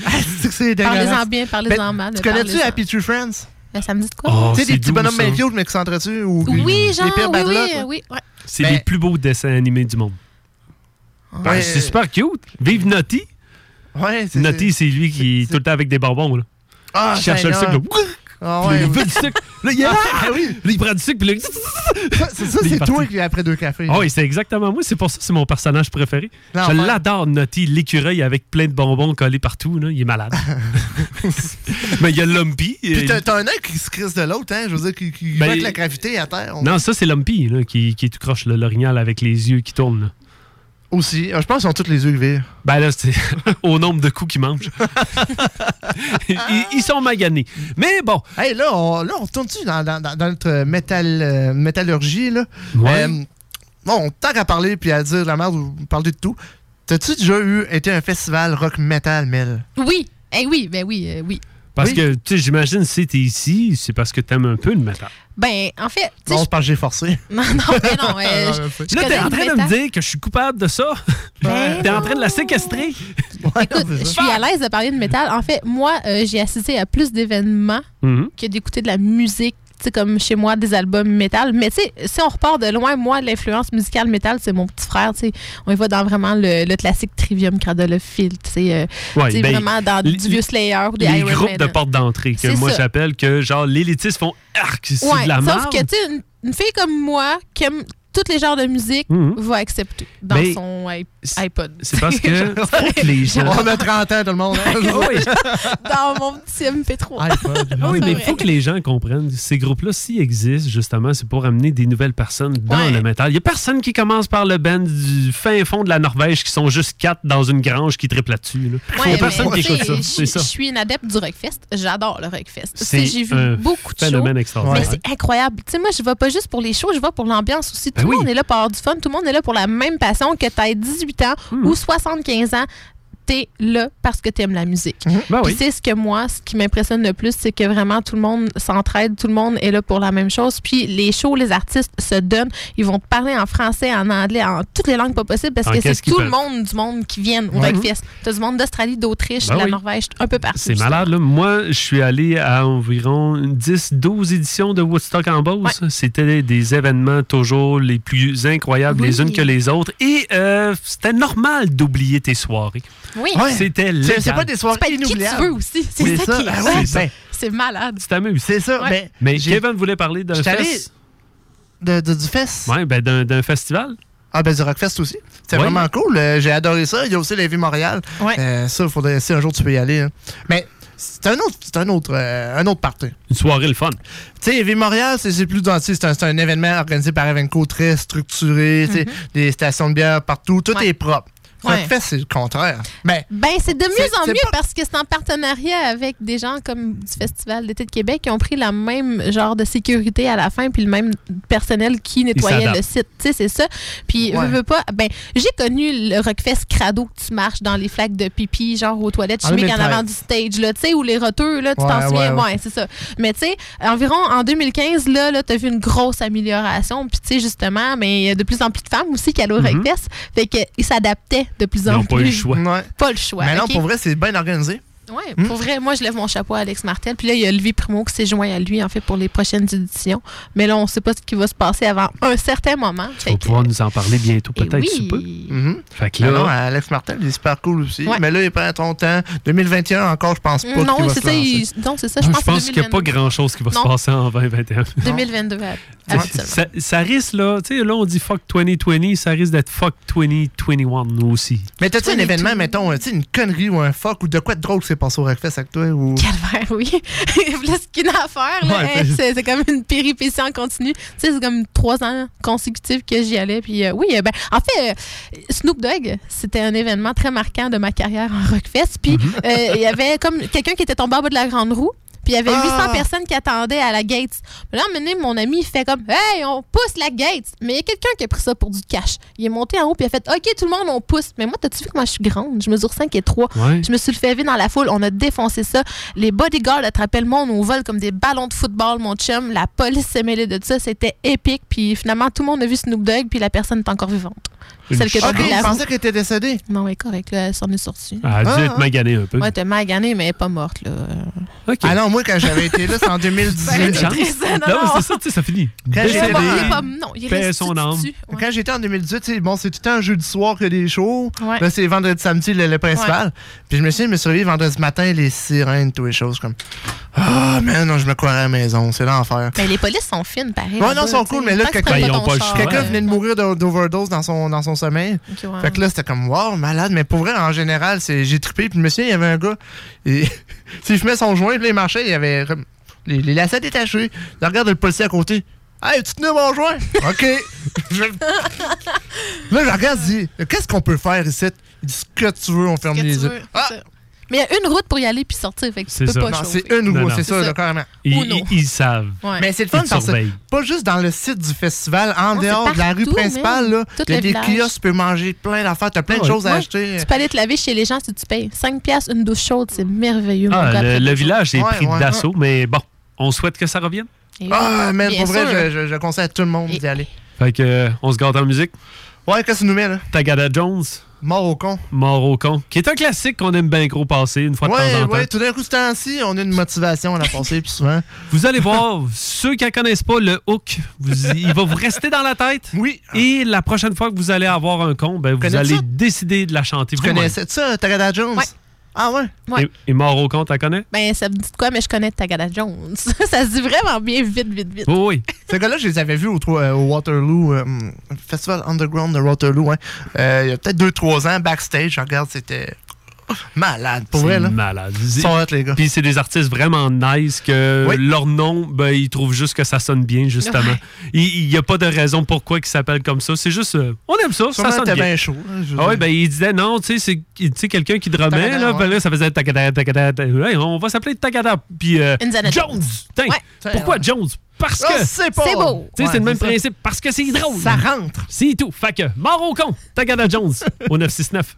Ah, c'est que c'est Parlez-en bien, parlez-en Ben, mal. Tu connais-tu. Happy Tree Friends? Ben, Ça me dit de quoi? Oh, tu sais, c'est des petits bonhommes bien cute, mais qui s'entretuent ou Oui, genre, les pires oui, oui, oui, ouais. C'est Ben- les plus beaux dessins animés du monde. Ben, c'est super cute. Vive Naughty. Ouais, c'est Naughty, c'est lui qui est tout le temps avec des bonbons. Là. Ah, il cherche le Seigneur. sucre. Ah Puis ouais. il veut du sucre. Là, il, Ah, oui. là, il prend du sucre. Puis là, Ça, C'est ça, c'est toi qui après deux cafés. Ah oui, c'est exactement moi. C'est pour ça que c'est mon personnage préféré. Non, Je l'adore, Naughty, l'écureuil avec plein de bonbons collés partout. Là. Il est malade. <laughs> Mais il y a Lumpy. Puis euh, t'as t'as un œil qui se crisse de l'autre, hein? Je veux dire, qui, qui Ben, la gravité à terre. on- Non, ça, c'est Lumpy là, qui, qui est tout croche, l'orignal avec les yeux qui tournent. là. Aussi. Ah, Je pense qu'ils ont tous les yeux. Ben là, c'est <laughs> au nombre de coups qu'ils mangent. <laughs> ils, ils sont maganés. Mais bon. Hey, là, on, là, on tourne-tu dans, dans- dans- dans notre métal, euh, métallurgie, là? Ouais. Euh, bon, tant qu'à parler puis à dire de la merde ou parler de tout, t'as-tu déjà eu été un festival rock metal, Mel? Oui. Eh oui, ben oui, euh, oui. Parce Oui. que, tu sais, j'imagine si t'es ici, c'est parce que t'aimes un peu le métal. Ben, en fait, tu sais, Non, c'est parce que j'ai forcé. <laughs> non, non, mais non, <laughs> euh, je- je Là, t'es en train de me dire que je suis coupable de ça? <laughs> Ben t'es en train de la séquestrer? Écoute, je suis à l'aise de parler de métal. En fait, moi, euh, j'ai assisté à plus d'événements Mhm. que d'écouter de la musique, sais, comme chez moi, des albums métal. Mais tu sais, si on repart de loin, moi, l'influence musicale métal, c'est mon petit frère, tu sais. On y va dans vraiment le, le classique Trivium, Cradle of Filth, tu sais. euh, Ouais, ben, vraiment dans les- du vieux Slayer ou des Les Iron groupes de porte d'entrée que moi j'appelle que genre l'élitistes font arc, c'est Ouais, de la sauf merde. que, tu sais, une, une fille comme moi, qui aime tous les genres de musique, Mhm. va accepter dans Mais son iPod. C'est parce <laughs> que les gens. On a 30 ans, tout le monde. hein? <laughs> Oui. <laughs> dans mon petit MP3. Ah oui, mais il faut que les gens comprennent. Ces groupes-là, s'ils existent, justement, c'est pour amener des nouvelles personnes dans Ouais. le métal. Il n'y a personne qui commence par le band du fin fond de la Norvège qui sont juste quatre dans une grange qui triple là-dessus. là. Il n'y a personne qui écoute ça. Je suis une adepte du Rockfest. J'adore le Rockfest. J'ai vu un beaucoup de shows. phénomène extraordinaire. Mais c'est incroyable. Tu sais, moi, je vais pas juste pour les shows, je vais pour l'ambiance aussi. Tout Ben le oui. monde est là pour avoir du fun. Tout le monde est là pour la même passion que tu aies 18 ans Hmm. ou 75 ans. T'es là parce que t'aimes la musique. Ben Puis oui. c'est ce que moi, ce qui m'impressionne le plus, c'est que vraiment tout le monde s'entraide, tout le monde est là pour la même chose. Puis les shows, les artistes se donnent, ils vont te parler en français, en anglais, en toutes les langues pas possibles parce En que c'est tout le monde du monde qui viennent au Ouais. Rockfest. T'as du monde d'Australie, d'Autriche, Ben de la oui. Norvège, un peu partout. C'est malade, là. Moi, je suis allé à environ 10-12 éditions de Woodstock en Beauce. C'était des événements toujours les plus incroyables les unes que les autres. Et euh, c'était normal d'oublier tes soirées. Oui. C'était C'est- légal. c'est pas des soirées peux être qui tu inoubliables. veux aussi. C'est ça, ça. qui Ah oui, ben, C'est malade. Tu t'amuses. C'est ça. Ouais. Mais, Kevin voulait parler d'un fest. de, de- du fest. Ouais, ben d'un festival. Ah, ben du Rockfest aussi. C'est Ouais. vraiment cool. Euh, J'ai adoré ça. Il y a aussi la vie Montréal. Ouais. Euh, ça, il faudrait, si un jour tu peux y aller. hein. Mais c'est un autre, c'est un autre, euh, un autre party. Une soirée le fun. Tu sais, Vie Montréal, c'est plus c'est un, c'est un événement organisé par Evenco très structuré, tu sais, des stations de bière partout, tout. Ouais. est propre. Ouais. Rockfest, c'est le contraire. Mais Ben, c'est de mieux en mieux pas- parce que c'est en partenariat avec des gens comme du Festival d'été de Québec qui ont pris la même genre de sécurité à la fin puis le même personnel qui nettoyait le site. Tu sais, c'est ça. Puis, Ouais. veux, veux pas, ben, j'ai connu le Rockfest crado que tu marches dans les flaques de pipi, genre aux toilettes En chimiques en 2013. avant du stage, là, tu sais, ou les roteux, là, tu t'en Ouais, souviens? ouais, Ouais, ouais. c'est ça. Mais, tu sais, environ en 2015, là, là t'as vu une grosse amélioration. Puis, tu sais, justement, mais il y a de plus en plus de femmes aussi qui allaient au Mhm. Rockfest. Fait qu'ils s'adaptaient de plus Ils en n'ont plus. pas eu le choix. ouais. Pas le choix. mais non, pour vrai, c'est bien organisé. Oui, Hmm? pour vrai, moi, je lève mon chapeau à Alex Martel. Puis là, il y a Olivier Primo qui s'est joint à lui, en fait, pour les prochaines éditions. Mais là, on ne sait pas ce qui va se passer avant un certain moment. Tu vas pouvoir nous en parler bientôt, Eh peut-être, oui. sous peu. Mhm. Fait que Mais là, non, Alex Martel, il est super cool aussi. Ouais. Mais là, il prend ton temps. 2021 encore, je pense pas qu'il Non, va c'est se ça, il- non, c'est ça. Je je pense, pense qu'il n'y a pas grand-chose qui va Non. se passer en 2021. 2022, <laughs> à- Tu sais, habituellement. ça, ça risque, là, tu sais, là, on dit fuck 2020, ça risque d'être fuck 2021 aussi. Mais t'as-tu un 22. événement, mettons, tu sais, une connerie ou un fuck ou de quoi de drôle s'est passé au Rockfest avec toi? Ou... Calvaire, oui. <laughs> là, ce qu'il y a à faire, là, Ouais, hey, c'est- comme une péripétie en continu. Tu sais, c'est comme trois ans consécutifs que j'y allais. Puis euh, oui, euh, ben, en fait, euh, Snoop Dogg, c'était un événement très marquant de ma carrière en Rockfest. Puis Mhm. euh, il y avait comme quelqu'un qui était tombé en bas de la grande roue. Puis il y avait Ah! 800 personnes qui attendaient à la gate. Mais là, un mon ami, il fait comme Hey, on pousse la gate. Mais il y a quelqu'un qui a pris ça pour du cash. Il est monté en haut, puis il a fait OK, tout le monde, on pousse. Mais moi, t'as-tu vu comment je suis grande? Je mesure 5 et 3. Ouais. Je me suis le fait vivre dans la foule. On a défoncé ça. Les bodyguards attrapaient le monde au vol comme des ballons de football, mon chum. La police s'est mêlée de ça. C'était épique. Puis finalement, tout le monde a vu Snoop Dogg, puis la personne est encore vivante. Celle qui a Ok, tombé je pensais qu'elle était décédée. Non, elle est correcte. Là, elle s'en est sortie. Elle a dû Ah, être ah. maganée un peu. Ouais, t'es maganée, mais elle est pas morte. Là. OK. Ah non, moi, quand j'avais été là, c'est en 2018. Une chance. triste, non, c'est ça, tu sais, ça finit. Quand j'étais pas non, il resté son âme. Ouais. Quand j'étais en 2018, tu sais, bon, c'est tout le temps un jeudi soir que des shows. Ouais. Là, c'est vendredi, samedi, le, le principal. Puis je me suis dit, je me suis réveillé vendredi matin, les sirènes, toutes les choses comme. Ah, man, non, je me croirais à la maison, c'est l'enfer. Mais les polices sont fines, pareil. Ouais, non, ils sont cool, mais là, que tu quelqu'un venait de mourir d'overdose dans son, dans son sommeil. Fait que là, c'était comme, wow, malade. Mais pour vrai, en général, c'est j'ai trippé. Puis, monsieur, il y avait un gars, et <laughs> s'il fumait son joint, puis là, il marchait, il avait comme les, les lacets détachés. Il regarde le policier à côté. Hey, tu tenais mon joint? <laughs> OK. Je- <laughs> là, je regarde, je dis, qu'est-ce qu'on peut faire ici? Il dit, ce que tu veux, on ferme les yeux. Ah! Mais il y a une route pour y aller puis sortir. Fait que tu C'est peux ça. pas c'est une non. c'est ça, là, ça. carrément. Ils, savent. Ouais. Mais c'est le fun Ils parce que pas juste dans le site du festival, en Non, dehors de la rue principale, là, il y a des kiosques, tu peux manger plein d'affaires, t'as plein de Ouais. choses à acheter. Tu peux aller te laver chez les gens si tu payes. 5 piastres, une douche chaude, c'est merveilleux. mon Ah, gars, le, village est pris ouais, d'assaut, mais bon, on souhaite que ça revienne. Ah, man, bien pour vrai, je, conseille à tout le monde d'y aller. Fait que, euh, on se gâte en musique. Ouais, qu'est-ce que tu nous mets, là? Tagada Jones, Mort au con. Mort au con, qui est un classique qu'on aime bien gros passer une fois de Ouais, temps en temps. tout d'un coup, ce temps-ci, on a une motivation à la passer plus souvent. Vous allez voir, ceux qui ne connaissent pas le hook, vous- il va vous rester dans la tête. Oui. Et la prochaine fois que vous allez avoir un con, ben, vous allez ça? décider de la chanter. Tu connaissais ça, Tagada Jones? Ouais. Ah ouais? Ouais. Et, et Mort au con, la connais? Ben, ça me dit de quoi, mais je connais Tagada Jones. <laughs> ça se dit vraiment bien vite, vite, vite. Oui, oui. Ces gars-là, je les avais vus au, euh, au Waterloo, euh, Festival Underground de Waterloo, hein. Euh, il y a peut-être 2-3 ans, backstage, je regarde, c'était malade, pour vrai, C'est là. malade. Ils sont hot, les gars. Puis c'est des artistes vraiment nice que Oui. leur nom, ben, ils trouvent juste que ça sonne bien, justement. Ouais. Il n'y a pas de raison pourquoi ils s'appellent comme ça. C'est juste, euh, on aime ça, ça sonne bien. bien chaud. veux Ah oui, ben il disait non, tu sais, c'est tu sais, quelqu'un qui drumait, là, ouais. ben là, ça faisait Tagada, Tagada, Tagada. Hey, on va s'appeler Tagada. Puis euh, Jones. Ouais. pourquoi Jones? Parce Ah, que. c'est beau. Tu sais, Ouais, c'est le même ça. principe. Parce que c'est drôle. Ça rentre. C'est tout. Fait que, mort au con, Tagada Jones, au 969.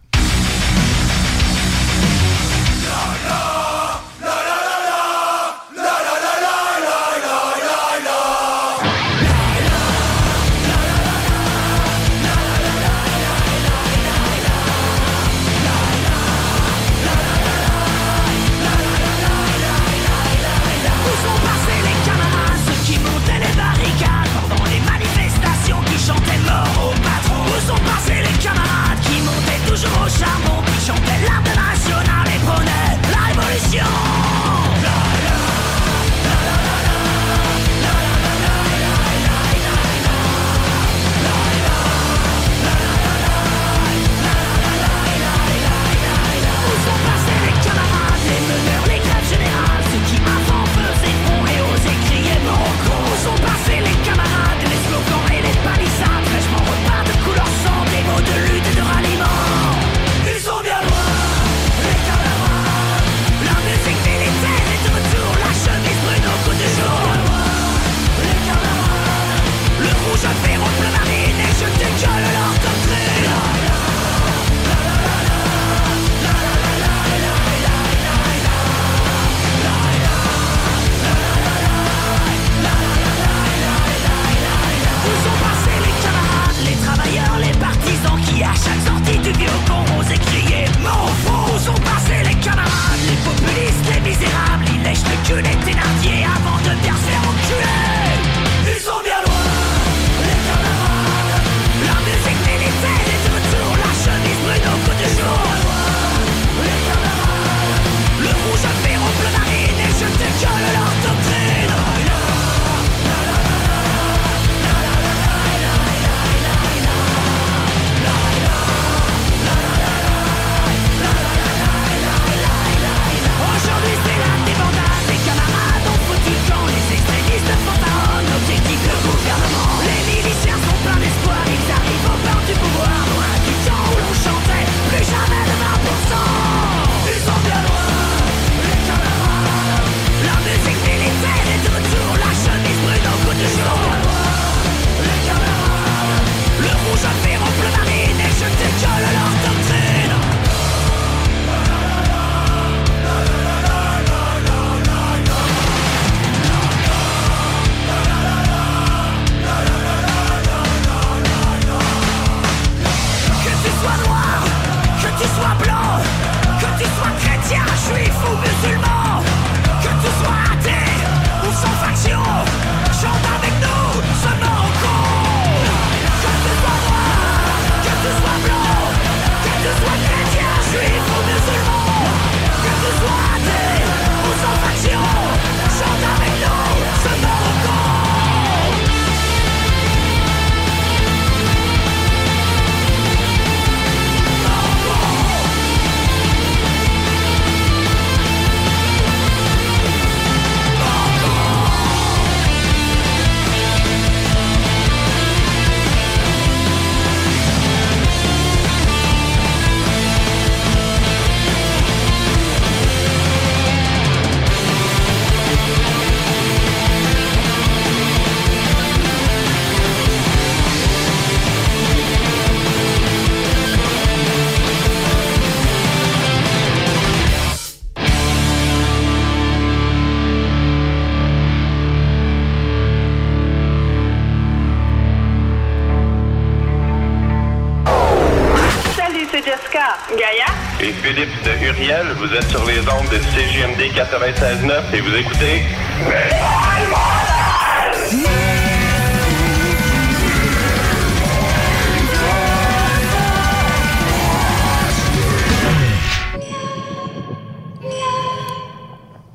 Vous êtes sur les ondes de CJMD 96.9 et vous écoutez...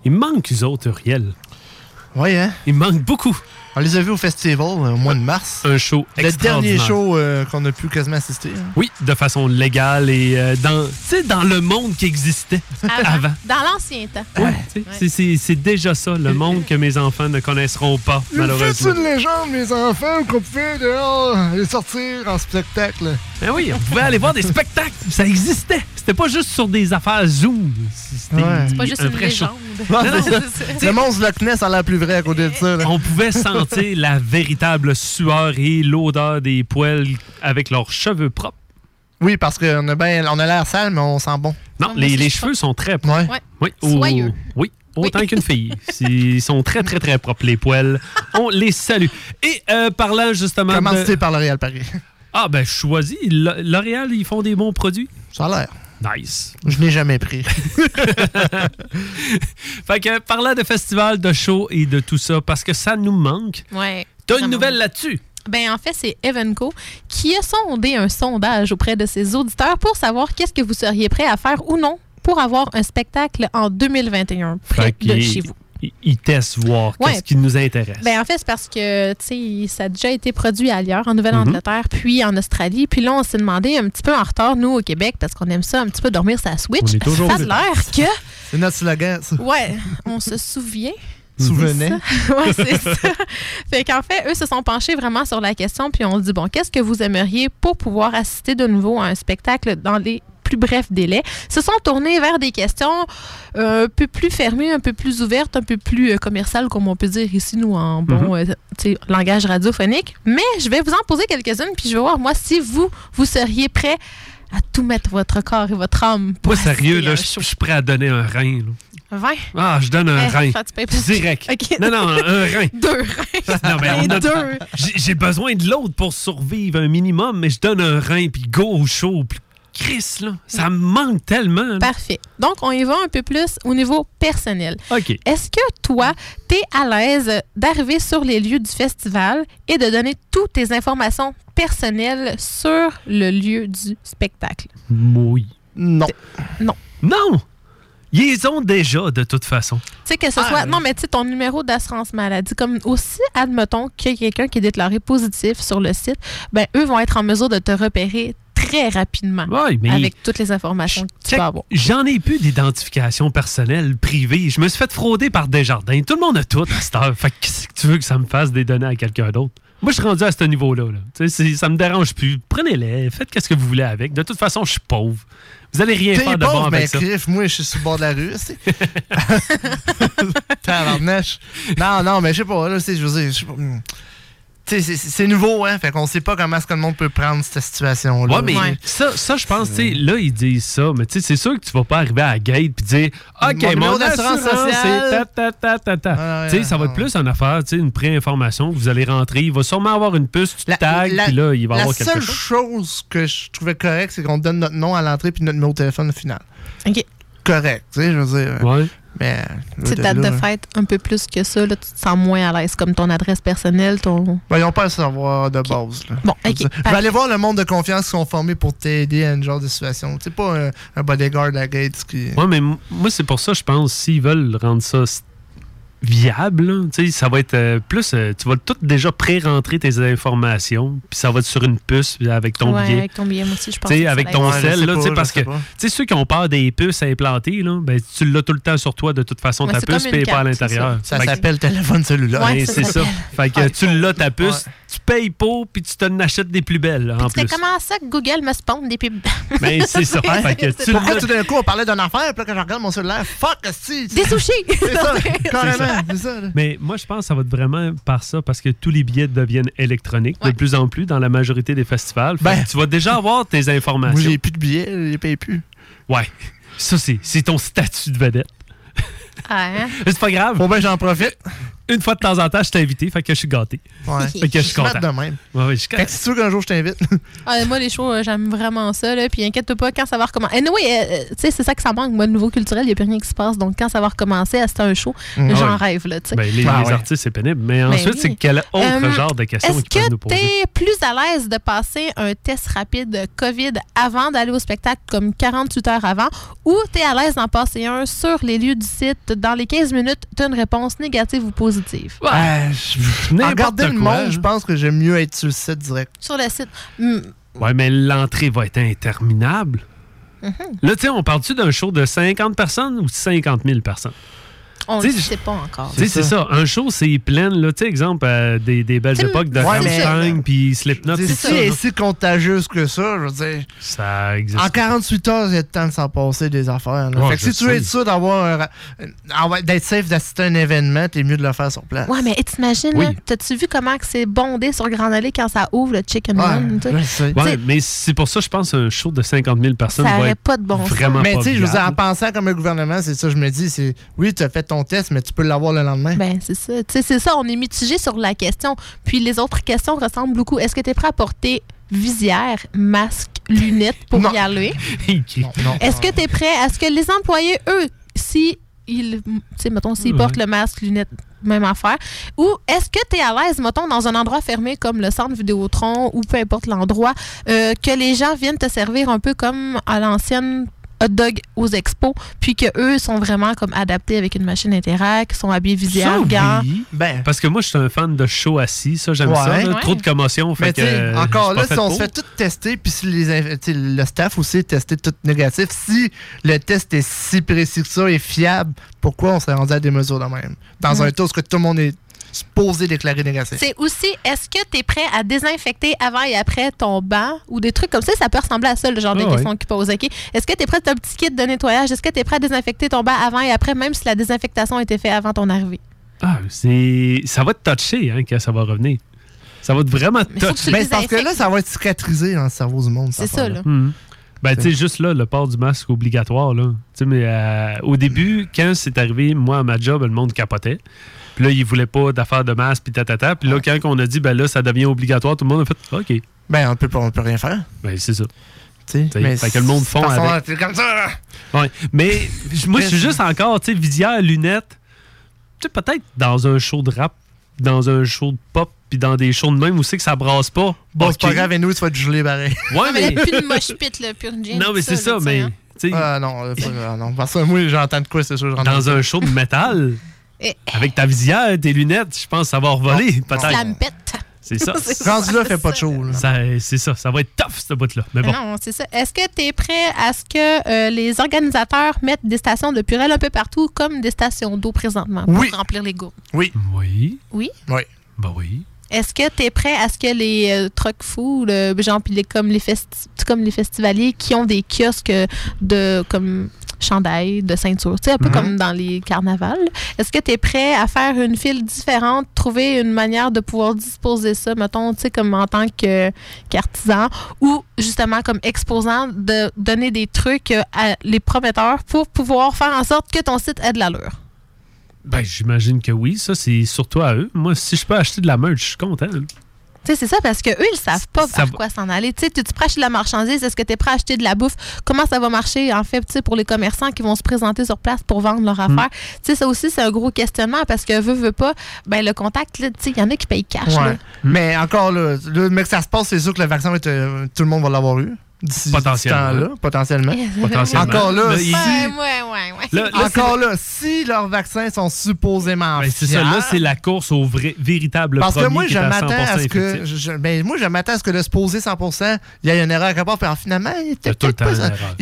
Il manque, eux autres, Uriel. Oui, hein? Il manque beaucoup. On les a vus au festival euh, au mois de mars. Un show Le dernier show euh, qu'on a pu quasiment assister. hein. Oui, de façon légale et euh, dans, tu sais, dans le monde qui existait avant. Dans l'ancien temps. Ouais, c'est- c'est- C'est déjà ça, le monde que mes enfants ne connaisseront pas, C'est malheureusement. une légende, mes enfants, qu'on pouvait dehors aller sortir en spectacle. Ben oui, on pouvait aller voir des spectacles. Ça existait. C'était pas juste sur des affaires Zoom. C'était Ouais. C'est pas juste un une vrai show. Légende. Non, Ouais, non, c'est ça. Le monstre Loch Ness a l'air plus vrai à côté de ça. là. On pouvait sentir la véritable sueur et l'odeur des poils avec leurs cheveux propres. Oui, parce qu'on a, ben, on a l'air sale, mais on sent bon. Non, les, les cheveux sont très propres. Ouais. Oui, Soyeux. oui, autant qu'une fille. Ils sont très, très, très propres, les poils. On les salue. Et euh, parlant justement Comment de... c'était par L'Oréal Paris? Ah, ben, choisis. L'Oréal, ils font des bons produits. Ça a l'air. Nice. Je n'ai jamais pris. <laughs> Fait que, parlant de festival, de show et de tout ça, parce que ça nous manque, Ouais. t'as une nouvelle là-dessus? Ben, en fait, c'est Evenco qui a sondé un sondage auprès de ses auditeurs pour savoir qu'est-ce que vous seriez prêt à faire ou non pour avoir un spectacle en 2021 près de chez vous. Ils, testent voir Ouais. qu'est-ce qui nous intéresse. Ben, en fait, c'est parce que, tu sais, ça a déjà été produit ailleurs, en Nouvelle-Angleterre, puis en Australie. Puis là, on s'est demandé un petit peu en retard, nous, au Québec, parce qu'on aime ça un petit peu dormir sa Switch. On est toujours ça a vite. l'air que, C'est notre slogan, ça. ouais, on se souvient. <laughs> Souvenez. C'est ça. Ouais, c'est ça. <laughs> Fait qu'en fait, eux se sont penchés vraiment sur la question, puis on se dit, bon, qu'est-ce que vous aimeriez pour pouvoir assister de nouveau à un spectacle dans les plus brefs délais, se sont tournés vers des questions euh, un peu plus fermées, un peu plus ouvertes, un peu plus euh, commerciales, comme on peut dire ici, nous, en bon euh, langage radiophonique. Mais je vais vous en poser quelques-unes, puis je vais voir, moi, si vous, vous seriez prêt à tout mettre votre corps et votre âme pour Moi, sérieux, là, je suis prêt à donner un rein. là. 20? Ah, je donne un Eh, rein. Direct. <laughs> Non, non, un, rein. <laughs> Deux reins. Non, mais on Et a- deux. J'ai j'ai besoin de l'autre pour survivre un minimum, mais je donne un rein, puis go au show. Puis Chris, là, ça me manque tellement. là. Parfait. Donc, on y va un peu plus au niveau personnel. OK. Est-ce que toi, tu es à l'aise d'arriver sur les lieux du festival et de donner toutes tes informations personnelles sur le lieu du spectacle? Oui. Non. Non. Non! Ils ont déjà, de toute façon. Tu sais, que ce Ah, soit. Non, mais tu sais, ton numéro d'assurance maladie, comme aussi, admettons qu'il y a quelqu'un qui est déclaré positif sur le site, ben eux vont être en mesure de te repérer très rapidement Ouais, mais- avec toutes les informations que tu Check, peux avoir. J'en ai plus d'identification personnelle privée. Je me suis fait frauder par Desjardins. Tout le monde a tout à cette heure. Fait que qu'est-ce que tu veux que ça me fasse des données à quelqu'un d'autre? Moi, je suis rendu à ce niveau-là. là. Ça me dérange plus. Prenez-les, faites qu'est-ce que vous voulez avec. De toute façon, je suis pauvre. Vous allez rien faire de bon pauvre, avec mais ça. crif, moi, je suis sur le bord de la rue. <laughs> Tabarnache. Non, non, mais je sais pas, là, je veux dire, c'est- nouveau, hein, fait qu'on sait pas comment est-ce que le monde peut prendre cette situation-là. Ouais, mais ça, ça je pense, tu sais, là, ils disent ça, mais tu sais, c'est sûr que tu vas pas arriver à la gate puis dire OK, Mon mon, assurance, d'assurance c'est sociale. ta, ta, ta, ta, ta. ouais, Tu sais, ça va ouais, être plus une affaire, tu sais, une pré-information que vous allez rentrer. Il va sûrement avoir une puce, tu tags, La- puis là, il va la avoir quelque seule chose. chose que je trouvais correct, c'est qu'on donne notre nom à l'entrée puis notre numéro de téléphone au final. OK. Correct, tu sais, je veux dire. Ouais. Mais. C'est date de fête un peu plus que ça, là, tu te sens moins à l'aise, comme ton adresse personnelle, ton. Ben, ils n'ont pas à savoir de base. Là. Bon, Je OK. Je vais aller voir le monde de confiance qui sont formés pour t'aider à une genre de situation. C'est pas un, un bodyguard à la gate qui. Ouais, mais moi, c'est pour ça, je pense, s'ils veulent rendre ça viable, là, tu sais, ça va être euh, plus. euh, tu vas tout déjà pré-rentrer tes informations, puis ça va être sur une puce avec ton Ouais, billet. avec ton billet, moi aussi, je pense. Tu sais, que avec ton sel, là, tu sais, parce que pas. tu sais, ceux qui ont peur des puces à implanter, là, ben, tu l'as tout le temps sur toi, de toute façon, Ouais, ta puce, puis pas à l'intérieur. Ça s'appelle téléphone cellulaire. Ouais, c'est ça. Fait que tu l'as ta puce, tu payes pas, puis tu t'en achètes des plus belles, là, en plus. comment ça que Google me spawn des pubs? <laughs> Ben, c'est ça. <laughs> Fait que tu Pourquoi tout d'un coup on parlait d'une affaire, puis là, quand je regarde mon cellulaire, fuck, si Des sushis! <laughs> C'est ça, carrément, ça. c'est ça. là. Mais moi, je pense que ça va être vraiment par ça, parce que tous les billets deviennent électroniques de plus en plus dans la majorité des festivals. Ben. tu vas déjà avoir tes Moi, informations. j'ai plus de billets, je les paye plus. Ouais. Ça, c'est c'est ton statut de vedette. Ah, hein? Mais <laughs> C'est pas grave. Bien que j'en profite. Une fois de temps en temps, je t'ai invité, fait que je suis gâté. Ouais. Fait que je suis content. de même. Ouais, ouais, je suis Fait que qu'un jour je t'invite. <laughs> Ah, moi, les shows, euh, j'aime vraiment ça. Là. Puis inquiète-toi pas quand ça va recommencer. Anyway, euh, euh, tu sais, c'est ça que ça manque. Moi, le niveau culturel, il n'y a plus rien qui se passe. Donc, quand ça va recommencer, à c'était un show, Mhm. j'en Ouais. rêve. Là, tu sais. Ben, les, Ah les artistes, c'est pénible. Mais Ben ensuite, oui. c'est quel autre Euh, genre de questions Est-ce que nous tu poser? es plus à l'aise de passer un test rapide COVID avant d'aller au spectacle, comme 48 heures avant, ou tu es à l'aise d'en passer un sur les lieux du site? Dans les 15 minutes, tu as une réponse négative ou positive? Euh, je- N'importe Regarder le monde, je pense que j'aime mieux être sur le site direct. Sur le site. Hmm. Ouais, mais l'entrée va être interminable. Mhm. Là, tu sais, on parle-tu d'un show de 50 personnes ou 50 000 personnes? On ne sais, sait pas encore. Tu sais, c'est ça. Un show, c'est plein, là. Tu sais, exemple, euh, des, des belles T'sais, époques de Rammstein puis Slipknot. C'est si ça, contagieuse que ça, je veux dire. Ça existe. En 48 heures, il y a le temps de s'en passer des affaires. Ouais, fait que si tu veux sais. être sûr d'avoir un ra- en vrai, d'être safe d'assister à un événement, t'es mieux de le faire sur place. Ouais, mais t'imagines, Oui. là, t'as-tu vu comment que c'est bondé sur Grand Allée quand ça ouvre le Chicken Ouais, Run? Ouais, mais c'est pour ça, je pense, un show de 50 000 personnes Ça va être pas de bon sens. Mais tu sais, je veux dire, en pensant comme un gouvernement, c'est ça, je me dis, c'est oui, tu as fait ton test, mais tu peux l'avoir le lendemain. Ben, c'est ça. Tu sais, c'est ça, on est mitigé sur la question. Puis les autres questions ressemblent beaucoup. Est-ce que tu es prêt à porter visière, masque, lunettes pour Non. y aller? <laughs> non, non. Est-ce que tu es prêt? À ce que les employés, eux, si ils, tu sais, mettons, s'ils Ouais. portent le masque, lunettes, même affaire, ou est-ce que tu es à l'aise, mettons, dans un endroit fermé comme le centre Vidéotron ou peu importe l'endroit, euh, que les gens viennent te servir un peu comme à l'ancienne hot dog aux expos, puis que eux sont vraiment comme adaptés avec une machine Interact, sont habillés visière, Ça, gants. oui. Ben, Parce que moi, je suis un fan de show assis. Ça, j'aime Ouais. ça. là. Ouais. Trop de commotion. Fait mais que, euh, encore là, si on fait se fait tout tester, puis si les, le staff aussi est testé tout négatif, si le test est si précis que ça et fiable, pourquoi on serait rendu à des mesures de même? Dans un tour, ce que tout le monde est supposé déclarer négatif. C'est aussi, est-ce que tu es prêt à désinfecter avant et après ton banc ou des trucs comme ça? Ça peut ressembler à ça, le genre de Ah ouais. questions qu'ils posent. OK? Est-ce que tu es prêt à un petit kit de nettoyage? Est-ce que tu es prêt à désinfecter ton banc avant et après, même si la désinfectation a été faite avant ton arrivée? Ah, c'est... Ça va te toucher hein, quand ça va revenir. Ça va te vraiment toucher. Mais c'est parce que là, ça va être cicatrisé dans le cerveau du monde. C'est ça, là. Mhm. Ben, tu sais, juste là, le port du masque obligatoire, là. Tu sais, mais euh, au début, quand c'est arrivé, moi, à ma job, le monde capotait. Puis là, ils voulaient pas d'affaires de masque, puis tatata. Puis là, quand on a dit, ben là, ça devient obligatoire, tout le monde a fait, OK. Ben, on peut, pas- on peut rien faire. Ben, c'est ça. T'sais, Mais fait que le monde fond façon, avec. c'est comme ça. Ouais. Mais moi, je suis juste encore, tu sais, visière, lunettes. Tu sais, peut-être dans un show de rap, dans un show de pop, puis dans des shows de même où c'est que ça brasse pas. Bon, c'est pas grave, et nous, tu vas te geler pareil. Ouais, mais plus de mosh pit, de gin, Non, mais c'est ça, mais. hein. Ah non, euh, pas- ah, non. Parce que moi, j'entends de quoi, c'est sûr. j'entends de dans un show de métal, Et- avec ta visière, tes lunettes, je pense que ça va revoler, Ça peut-être. me pète. C'est ça. <laughs> Ça, Rendu là, fait pas de ça. chaud. Ça, c'est ça. Ça va être tough, ce bout-là. Mais bon. Non, c'est ça. Est-ce que tu es prêt à ce que euh, les organisateurs mettent des stations de purée un peu partout, comme des stations d'eau présentement, pour Oui. remplir les gourdes? Oui. Oui. Oui? Oui. Bah oui. Est-ce que tu es prêt à ce que les euh, trucks fous, le- genre les, comme, les festi- comme les festivaliers qui ont des kiosques de comme chandail, de ceinture, tu sais, un peu Mhm. comme dans les carnavals, est-ce que tu es prêt à faire une file différente, trouver une manière de pouvoir disposer ça, mettons, tu sais, comme en tant que qu'artisan ou justement comme exposant, de donner des trucs à les prometteurs pour pouvoir faire en sorte que ton site ait de l'allure? Ben, j'imagine que oui. Ça, c'est surtout à eux. Moi, si je peux acheter de la merch, je suis content. Tu sais, c'est ça, parce qu'eux, ils savent pas Ça vers va- quoi s'en aller. Tu sais, tu es prêt à acheter de la marchandise? Est-ce que tu es prêt à acheter de la bouffe? Comment ça va marcher, en fait, tu sais, pour les commerçants qui vont se présenter sur place pour vendre leur Mm. affaire? Tu sais, ça aussi, c'est un gros questionnement parce que, veut, veut pas, ben, le contact, là, tu sais, il y en a qui payent cash, là. Mais encore là, là, mais que ça se passe, c'est sûr que le vaccin, va être, euh, tout le monde va l'avoir eu. D'ici Potentiellement. ce temps-là, potentiellement. Potentiellement. Encore là, si, il- Ouais, ouais, ouais, ouais. Là, là, c'est- encore là, si leurs vaccins sont supposément Ben, c'est ça. Là, c'est la course au vrai, véritable Parce que moi, je à m'attends 100% à ce que. je- ben, moi, je m'attends à ce que le supposé 100%, il y ait une erreur quelque part, puis alors, finalement, il était Il tout le pas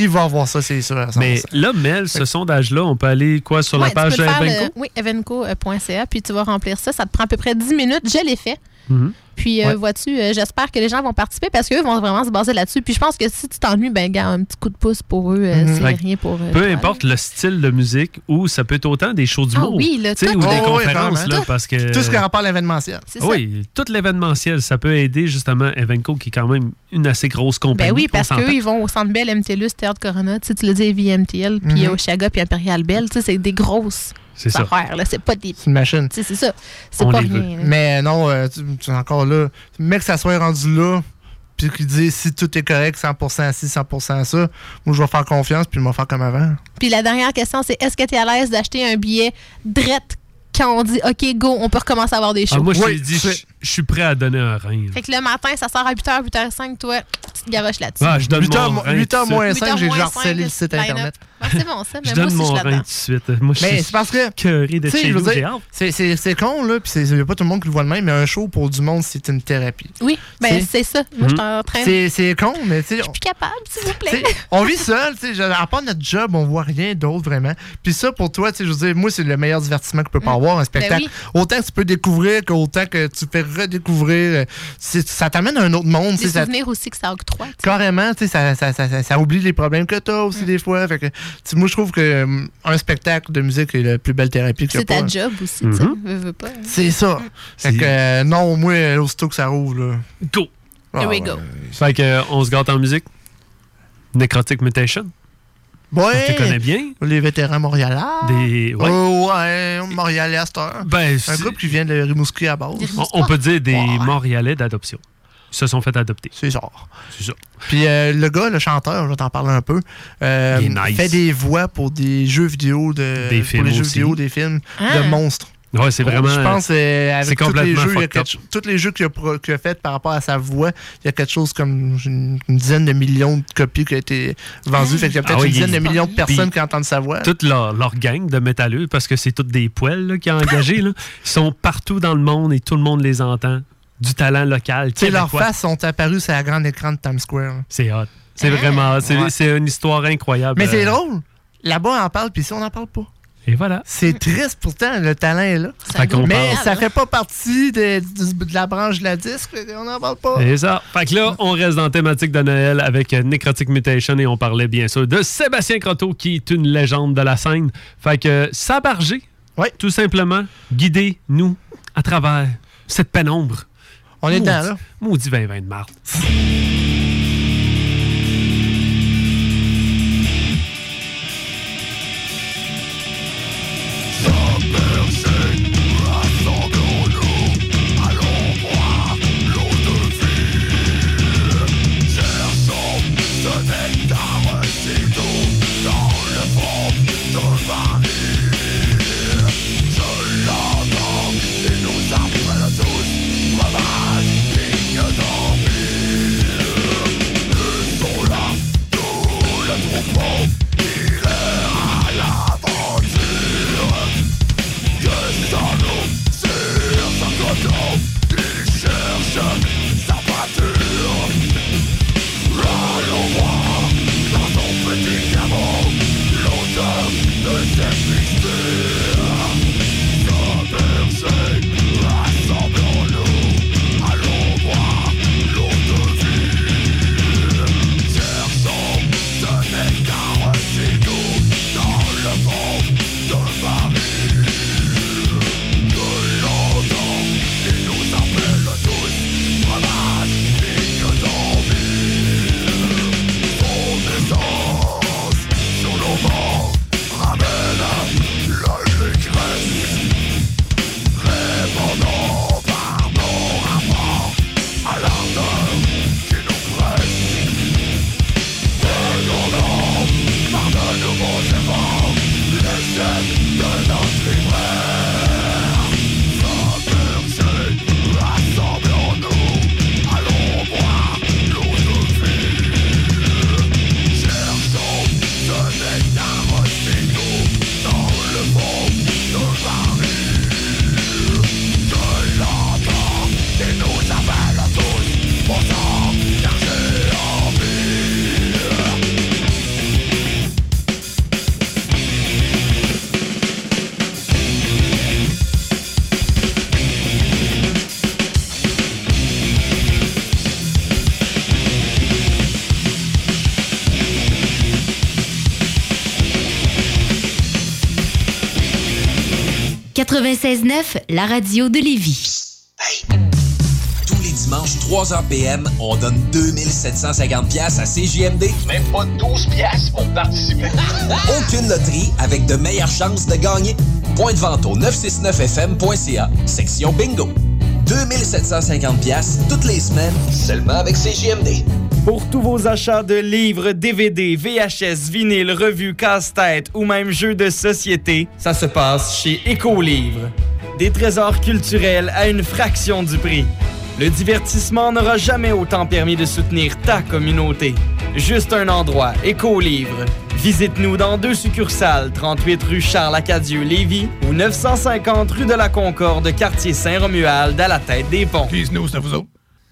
va avoir ça, c'est sûr. à 100%. Mais là, Mel, ce sondage-là, on peut aller quoi sur Ouais, la page de Evenco? le- oui, evenco.ca, puis tu vas remplir ça. Ça te prend à peu près 10 minutes. Je l'ai fait. Mhm. Puis, euh, vois-tu, euh, j'espère que les gens vont participer parce qu'eux vont vraiment se baser là-dessus. Puis, je pense que si tu t'ennuies, ben, gars, un petit coup de pouce pour eux, euh, Mhm. c'est rien pour. Peu toi, importe le style de musique, ou ça peut être autant des shows Ah d'humour. oui, là, tu sais, tout. ou des Oh, oui, conférences, vraiment. là, parce que... Tout ce qui rapporte à l'événementiel. C'est ça. Oui, tout l'événementiel, ça peut aider justement Evenco, qui est quand même une assez grosse compagnie. Ben oui, parce qu'eux, ils vont au Centre Bell, MTLUS, Théâtre Corona, tu sais, tu le dis, VMTL, puis Mhm. au Chaga, puis Imperial Bell. Tu sais, c'est des grosses C'est ça. C'est pas des. C'est une machine. C'est ça. C'est pas rien. Mais non, euh, tu, tu es encore là. Mais que ça soit rendu là, puis qu'il dise si tout est correct, 100% ci, 100% ça, moi, je vais faire confiance, puis je vais faire comme avant. Puis la dernière question, c'est est-ce que tu es à l'aise d'acheter un billet drette quand on dit OK, go, on peut recommencer à avoir des shows? Ah, moi, je t'ai dit, je je suis prêt à donner un rein. Fait que le matin, ça sort à 8h, 8h05, toi, tu te garoches là-dessus. Ah, je donne 8 heures mon mo- rein. 8 heures tout de moins suite. 5, j'ai déjà harcelé le le site line-up. internet. <laughs> Ah, c'est bon, ça, mais Je moi donne aussi, mon je suis rein tout de suite. Moi, je Mais suis c'est parce que. curé de chez nous. C'est c'est- c'est con, là, puis c'est y a pas tout le monde qui le voit de même, mais un show pour du monde, c'est une thérapie. Oui, ben C'est- ça. Moi, je suis en train de. C'est c'est con, mais tu sais. Je suis plus capable, s'il vous plaît. On vit seul, tu sais, à part notre job, on voit rien d'autre vraiment. Puis ça, pour toi, tu sais, je veux dire, moi, c'est le meilleur divertissement que peut pas avoir, un spectacle. Ben oui. Autant que tu peux découvrir qu'autant que tu fais redécouvrir, euh, ça t'amène à un autre monde, Des sais, ça- souvenirs aussi que ça octroie. Carrément, tu sais, ça, ça, ça, ça- ça oublie les problèmes que t'as aussi des fois. Fait que, moi, je trouve que euh, un spectacle de musique est la plus belle thérapie que C'est ta pas. job aussi, tu sais. Veux, veux pas. C'est ça. Fait que, euh, non, moi, euh, aussitôt que ça rouvre, là. Go! Here we Ah, go. ouais. Fait que, euh, on se gâte en musique. Necrotic Mutation. Ouais. Tu connais bien? Les vétérans montréalais. Des. Ouais. Oh, ouais, Montréalais à cette heure. Ben, un groupe qui vient de Rimouski à base. On, on peut dire des Montréalais d'adoption. Ils se sont fait adopter. C'est ça. C'est ça. Puis euh, le gars, le chanteur, je vais t'en parler un peu, euh, Il est nice. fait des voix pour des jeux vidéo, de, Des pour films les jeux aussi. vidéo, des films Ah. de monstres. Ouais, c'est vraiment. Je pense euh, avec tous les jeux, il y a tous les jeux qu'il a, a fait par rapport à sa voix, il y a quelque chose comme une, une dizaine de millions de copies qui ont été vendues. Fait qu'il y a peut-être Ah oui, une dizaine il- de millions de personnes qui entendent sa voix. toute leur, leur gang de métalleux, parce que c'est toutes des poêles qui ont engagé, là, <laughs> sont partout dans le monde et tout le monde les entend. Du talent local. Sais, leurs faces sont apparues sur la grande écran de Times Square. C'est hot. C'est vraiment. C'est Ouais. c'est une histoire incroyable. Mais c'est Euh, drôle. Là-bas, on en parle, puis ici, on n'en parle pas. Et voilà. C'est triste, pourtant, le talent est là. Fait qu'on Mais parle. ça fait pas partie de, de- de la branche de la disque, on n'en parle pas. C'est ça. Fait que là, on reste dans la thématique de Noël avec Necrotic Mutation et on parlait bien sûr de Sébastien Croteau qui est une légende de la scène. Fait que euh, Sabargé, tout simplement, guidez-nous à travers cette pénombre. On est Maudit- dedans, là. Maudit 2020 de mars. « 96.9, la radio de Lévis. Tous les dimanches dimanche 3h PM, on donne 2750 pièces à CJMD. Même pas 12 pièces pour participer. <laughs> Aucune loterie avec de meilleures chances de gagner. Point de vente au 969fm.ca, section bingo. 2750 pièces toutes les semaines, seulement avec CJMD. Pour tous vos achats de livres, DVD, VHS, vinyle, revues, casse-tête ou même jeux de société, ça se passe chez Écolivre. Des trésors culturels à une fraction du prix. Le divertissement n'aura jamais autant permis de soutenir ta communauté. Juste un endroit, Écolivre. Visite-nous dans deux succursales, 38 rue Charles-Acadieux-Lévis ou 950 rue de la Concorde, quartier Saint-Romuald, à la tête des ponts.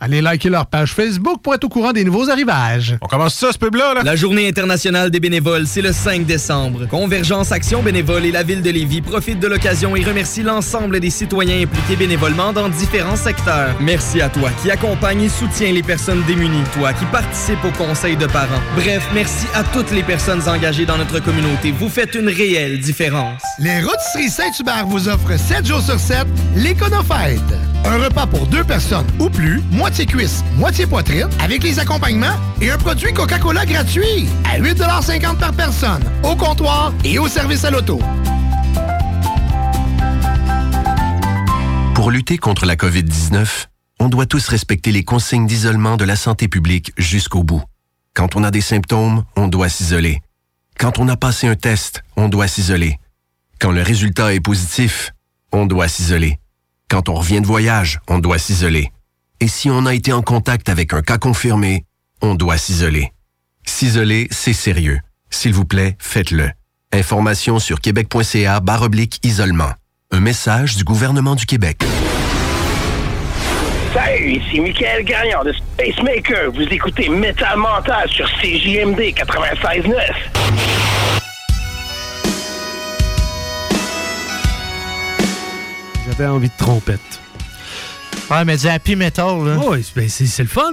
Allez liker leur page Facebook pour être au courant des nouveaux arrivages. On commence ça, ce pub-là, là? La journée internationale des bénévoles, c'est le 5 décembre. Convergence Action Bénévole et la ville de Lévis profitent de l'occasion et remercient l'ensemble des citoyens impliqués bénévolement dans différents secteurs. Merci à toi qui accompagne et soutient les personnes démunies, toi qui participe au conseil de parents. Bref, merci à toutes les personnes engagées dans notre communauté. Vous faites une réelle différence. Les Rôtisseries Saint-Hubert vous offrent 7 jours sur 7 l'Éconofête. Un repas pour deux personnes ou plus, moitié cuisse, moitié poitrine, avec les accompagnements et un produit Coca-Cola gratuit à 8,50 par personne, au comptoir et au service à l'auto. Pour lutter contre la COVID-19, on doit tous respecter les consignes d'isolement de la santé publique jusqu'au bout. Quand on a des symptômes, on doit s'isoler. Quand on a passé un test, on doit s'isoler. Quand le résultat est positif, on doit s'isoler. Quand on revient de voyage, on doit s'isoler. Et si on a été en contact avec un cas confirmé, on doit s'isoler. S'isoler, c'est sérieux. S'il vous plaît, faites-le. Information sur québec.ca barre oblique isolement. Un message du gouvernement du Québec. Salut, ici Michael Gagnon de Spacemaker. Vous écoutez Metal Mental sur CJMD 96.9. J'avais envie de trompette. Ouais, mais du happy metal, là. Oui, ben, c'est c'est le fun.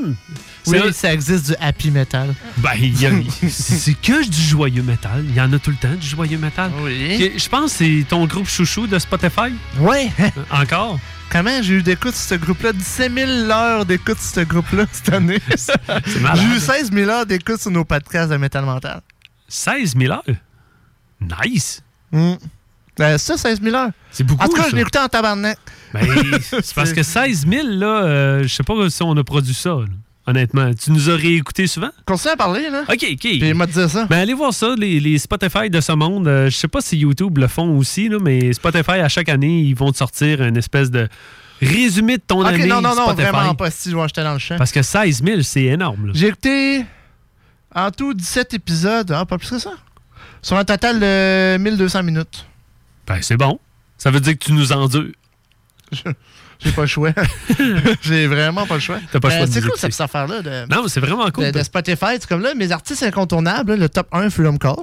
Oui, C'est- ça existe du happy metal. Ben, il y a- c'est c'est que du joyeux métal. Il y en a tout le temps, du joyeux métal. Oui. Je pense que c'est ton groupe chouchou de Spotify. Ouais. Encore? Comment j'ai eu d'écoute sur ce groupe-là? 17 000 heures d'écoute sur ce groupe-là cette année. <laughs> malade. J'ai eu 16 000 heures d'écoute sur nos podcasts de Metal Mental. 16 000 heures? Nice! Ben, ça, 16 000 heures. C'est beaucoup, En tout cas, ça. je l'ai écouté en tabarnak. Ben, <laughs> c'est parce que 16 000, là, euh, je sais pas si on a produit ça, là, honnêtement. Tu nous aurais écouté souvent? Continue à parler, là. OK, OK. Puis il m'a dit ça. Ben, allez voir ça, les, les Spotify de ce monde. Euh, je sais pas si YouTube le font aussi, là, mais Spotify, à chaque année, ils vont te sortir une espèce de résumé de ton Ok, année non, non, non, Spotify. vraiment pas. Si, ouais, j'étais dans le champ. Parce que 16 000, c'est énorme. là. J'ai écouté en tout 17 épisodes. Ah, pas plus que ça. Sur un total de 1200 minutes. Ben, c'est bon. Ça veut dire que tu nous endures. <laughs> J'ai pas le choix. <laughs> J'ai vraiment pas le choix. T'as pas le Ben, choix C'est cool cette affaire-là. De... Non, c'est vraiment cool. de, de Spotify. C'est comme là, mes artistes incontournables, là, le top 1, Freedom Call.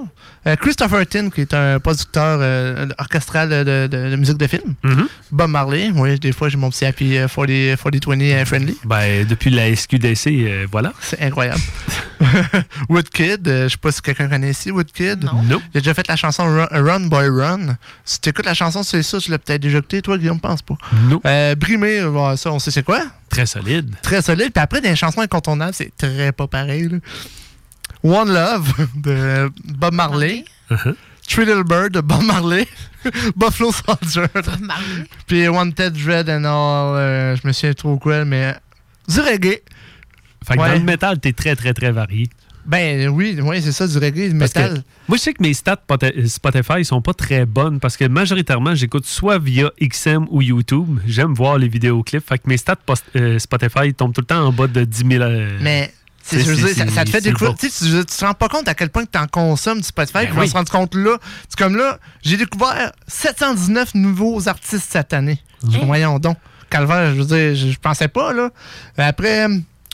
Euh, Christopher Tin, qui est un producteur euh, orchestral de, musique de film. Mm-hmm. Bob Marley, oui, des fois j'ai mon petit happy euh, 40 40-20 euh, friendly. Ben, depuis la SQDC, euh, voilà. C'est incroyable. <laughs> <laughs> Woodkid, euh, je sais pas si quelqu'un connaît ici Woodkid. Non. Il a déjà fait la chanson Run, Run Boy Run. Si tu écoutes la chanson, c'est ça, tu l'as peut-être déjà écouté, toi, Guillaume, pense pas. Non. Euh, Brimé, ouais, ça, on sait c'est quoi? Très solide. Très solide. Puis après, des chansons incontournables, c'est très pas pareil. là. One Love <laughs> de Bob Marley. Uh-huh. Three Little Bird de Bob Marley. <laughs> Buffalo Soldier. Puis Wanted Dread and All. euh, je me souviens trop quoi, mais du reggae. Fait que Ouais. dans le métal, t'es très, très, très varié. Ben oui, oui c'est ça, du reggae, du Parce que métal. moi, je sais que mes stats Pot- Spotify sont pas très bonnes parce que majoritairement, j'écoute soit via XM ou YouTube. J'aime voir les vidéoclips. Fait que mes stats euh, Spotify tombent tout le temps en bas de 10 000. euh, Mais ça, te fait découvrir. Tu tu tu te rends pas compte à quel point tu en consommes du Spotify. Ben puis on oui. se rend compte là. C'est comme là, j'ai découvert 719 nouveaux artistes cette année. Hein? Voyons donc. Calvaire, je veux dire, je, je pensais pas, là. Après,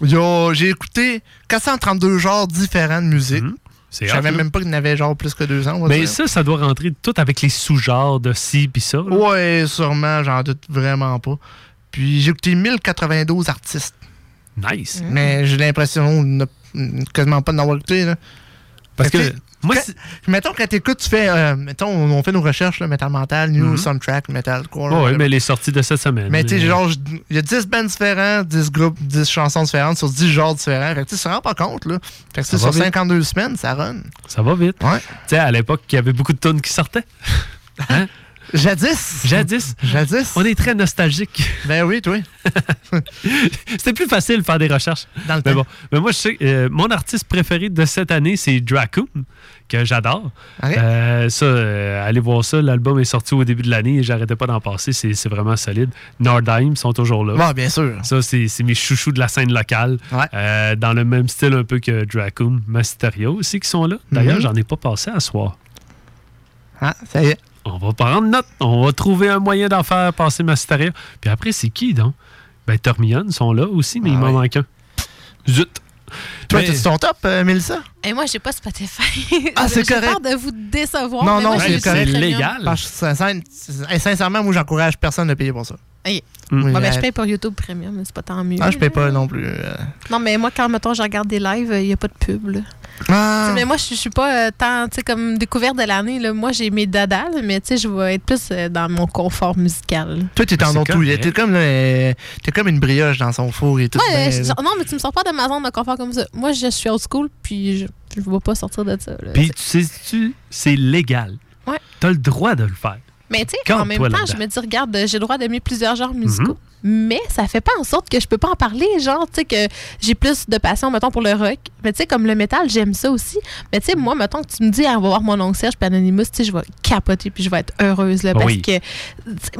J'ai écouté 432 genres différents de musique. C'est Je savais même pas qu'il y en avait genre plus que 200. on va Mais dire. ça, ça doit rentrer tout avec les sous-genres de ci puis ça. là. Ouais, sûrement, j'en doute vraiment pas. Puis j'ai écouté 1092 artistes. Nice. Mais j'ai l'impression de quasiment pas d'en avoir écouté. Là. Parce que moi, quand- mettons, quand t'écoutes, tu fais. euh, mettons, on fait nos recherches, là, Metal Mental, New Mhm. Soundtrack, Metal Core. Ouais, mais les sorties de cette semaine. Mais tu sais, genre, il y a 10 bands différents, 10 groupes, 10 chansons différentes sur 10 genres différents. Fait que tu te rends pas compte, là. Fait que sur vite. 52 semaines, ça run. Ça va vite. Ouais. Tu sais, à l'époque, il y avait beaucoup de tunes qui sortaient. <laughs> Hein? Jadis? Jadis. Jadis? On est très nostalgique. Ben oui, toi. <laughs> C'était plus facile de faire des recherches. Dans le mais temps. bon, mais moi, je sais, euh, mon artiste préféré de cette année, c'est Dracoon, que j'adore. Euh, ça, euh, allez voir ça. L'album est sorti au début de l'année et j'arrêtais pas d'en passer. C'est vraiment solide. Nordheim sont toujours là. Bon, bien sûr. Ça, c'est mes chouchous de la scène locale. Euh, dans le même style un peu que Dracoon. Mysterio aussi qui sont là. D'ailleurs, Mhm. j'en ai pas passé à soir. Ah, ça y est. On va prendre note. On va trouver un moyen d'en faire passer Mysterio. Puis après, c'est qui donc? Ben, Tormion sont là aussi, mais il m'en manque un. Zut! Toi, Mais- t'as-tu ton top, euh, Mélissa? Et moi, j'ai pas Spotify. Ah, <laughs> c'est J'ai correct. peur de vous décevoir. non, mais non, c'est j'ai correct. Parce que sincère- hey, sincèrement, moi, j'encourage personne à payer pour ça. Mm. Bon, ben, Euh, je paye pour YouTube Premium, mais c'est pas tant mieux. Ah, je paye pas non plus. euh. Non, mais moi, quand, mettons, je regarde des lives, il n'y a pas de pub. là. Ah. Mais moi, je suis pas euh, tant, tu sais, comme découverte de l'année. là. Moi, j'ai mes dadas, là, mais tu sais, je vais être plus euh, dans mon confort musical. Toi, t'es en autre T'es comme, t'es comme une brioche dans son four et tout. Ouais, ben, je- non, mais tu me sors pas de ma zone de confort comme ça. Moi, je suis old school, puis je ne vais pas sortir de ça. là. Puis tu sais-tu, c'est légal? Ouais. T'as le droit de le faire. Mais tu sais, en même temps, je me dis, regarde, j'ai le droit d'aimer plusieurs genres musicaux. Mais ça fait pas en sorte que je peux pas en parler. Genre, tu sais, que j'ai plus de passion, mettons, pour le rock. Mais tu sais, comme le métal, j'aime ça aussi. Mais tu sais, moi, mettons que tu me dis, ah, on va voir mon oncle Serge puis Anonymous, tu sais, je vais capoter puis je vais être heureuse, là. Parce Oui. que,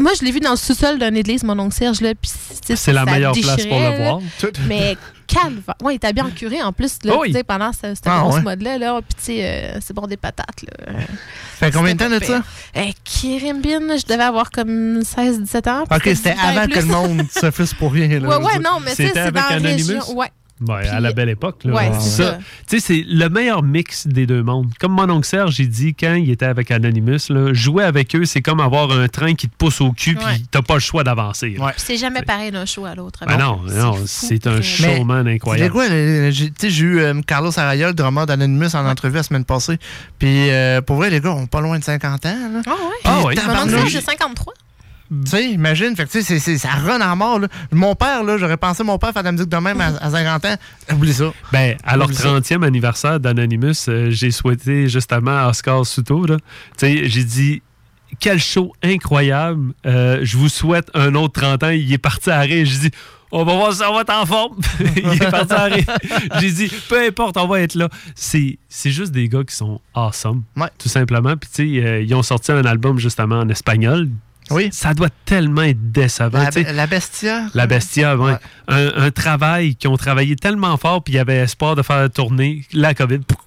moi, je l'ai vu dans le sous-sol d'une église, mon oncle Serge, là. Puis, tu sais, C'est la meilleure place pour le là. voir. Mais calme. Ouais, il était bien en curé en plus, là. Oh oui. Tu sais, pendant ce, ce Ah, ouais. mode-là, là. Puis, tu sais, euh, c'est bon des patates, là. Fait combien de temps de ça? pire. Eh, Kirimbin, je devais avoir comme 16-17 ans. puis Ok, c'était 18 ans et avant que le monde se fasse pour rien. Là, Ouais, ouais, non, mais tu sais, C'était c'est avec dans la Anonymous? région. Ouais. Ouais, à la belle époque. Là. Ouais, c'est ça. Tu sais, c'est le meilleur mix des deux mondes. Comme mon oncle Serge, j'ai dit, quand il était avec Anonymous, là, jouer avec eux, c'est comme avoir un train qui te pousse au cul, Ouais. puis t'as pas le choix d'avancer. Puis c'est jamais pareil d'un show à l'autre. Ben non, non, c'est un showman C'est incroyable. quoi? Tu sais, j'ai eu euh, Carlos Araya, le drummer d'Anonymous, en entrevue la semaine passée. Puis euh, pour vrai, les gars, on pas loin de 50 ans. Là. Ah ouais? Ah oui. Mon oncle tabarnouche. Serge, j'ai 53. Tu sais, imagine, fait que, c'est- c'est- ça run à mort. Là. Mon père, là, j'aurais pensé mon père faire de la musique de même à, à 50 ans. Oublie ça. Ben, à leur Oublie ça. 30e anniversaire d'Anonymous, euh, j'ai souhaité justement à Oscar Souto. là. Tu sais, j'ai dit. Quel show incroyable. Euh, je vous souhaite un autre 30 ans. Il est parti à rire. J'ai dit, on va voir si on va être en forme. <laughs> il est parti à rire. J'ai dit, peu importe, on va être là. C'est c'est juste des gars qui sont awesome. Tout simplement. Puis, tu sais, euh, ils ont sorti un album justement en espagnol. Oui. Ça doit tellement être décevant. La, Bestia. La Bestia, ouais. Un, un travail qui ont travaillé tellement fort, puis il y avait espoir de faire tourner la COVID. pouf,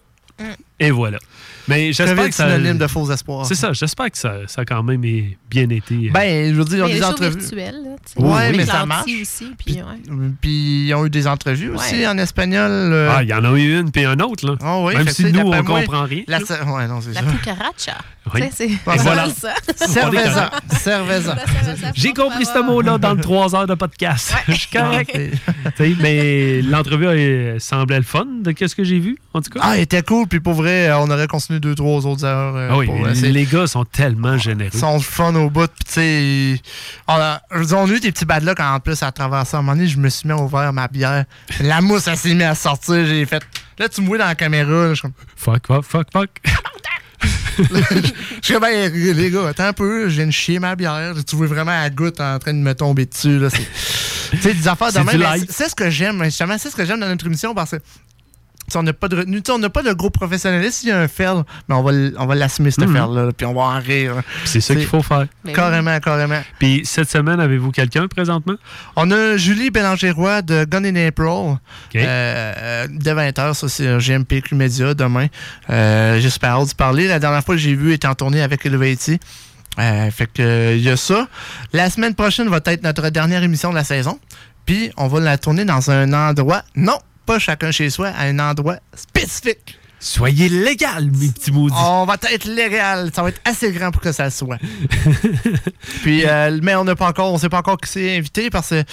Et voilà. Mais j'espère que ça. synonyme de faux espoirs. C'est ça, j'espère que ça, ça a quand même est bien été. euh, Ben, je veux dire, ils ont Mais des entrevues. virtuels, là, tu sais. Ouais, Les mais ça marche. aussi, puis ouais. Puis ils ont eu des entrevues aussi Ouais. en espagnol. euh. Ah, il y en a eu une puis un autre, là. Ah oui, même si nous, on comprend rien. La, ouais, non, c'est La ça. cucaracha. Oui. Sais, c'est voilà. mal ça. Cerveza. <laughs> Cerveza. J'ai compris ce mot-là dans le 3 heures de podcast. Je suis correct. Tu sais, mais l'entrevue semblait le fun de ce que j'ai vu, en tout cas. Ah, il était cool. Puis pour vrai, euh, on aurait continué deux, trois autres heures. euh, Ah oui, pour, les gars sont tellement généreux. Ils sont fun au bout. Puis tu sais, ils- on a, on eu des petits bad luck en plus à travers ça. À un moment donné, je me suis mis à ouvrir ma bière. <laughs> La mousse, elle s'est mise à sortir. J'ai fait. Là, tu me vois dans la caméra. là, je suis comme. Fuck, fuck, fuck, fuck. <laughs> Je suis comme, ben, les gars, attends un peu, je viens de chier ma bière. Tu vois vraiment la goutte en train de me tomber dessus. Là, c'est- <laughs> tu sais, des affaires de même. c'est ce que j'aime, justement, c'est ce que j'aime dans notre émission parce que. On n'a pas de retenue, on n'a pas de gros professionnalisme. Il y a un fail, mais on va, l- on va l'assumer, ce Mhm. fail-là, puis on va en rire. C'est ça qu'il faut faire. Carrément, carrément. Puis cette semaine, avez-vous quelqu'un présentement? On a Julie Bélanger-Roy de Gun in April. Euh, euh, dès 20h, ça c'est GMPQ Media demain. Euh, J'espère de parler. La dernière fois que j'ai vu, elle était en tournée avec Elevati. Euh, fait que il y a ça. La semaine prochaine va être notre dernière émission de la saison. Puis on va la tourner dans un endroit, non, pas chacun chez soi, à un endroit spécifique. Soyez légal, mes petits maudits. On va être légal. Ça va être assez grand pour que ça soit. <laughs> Puis, euh, mais on n'a pas encore, on sait pas encore qui s'est invité parce que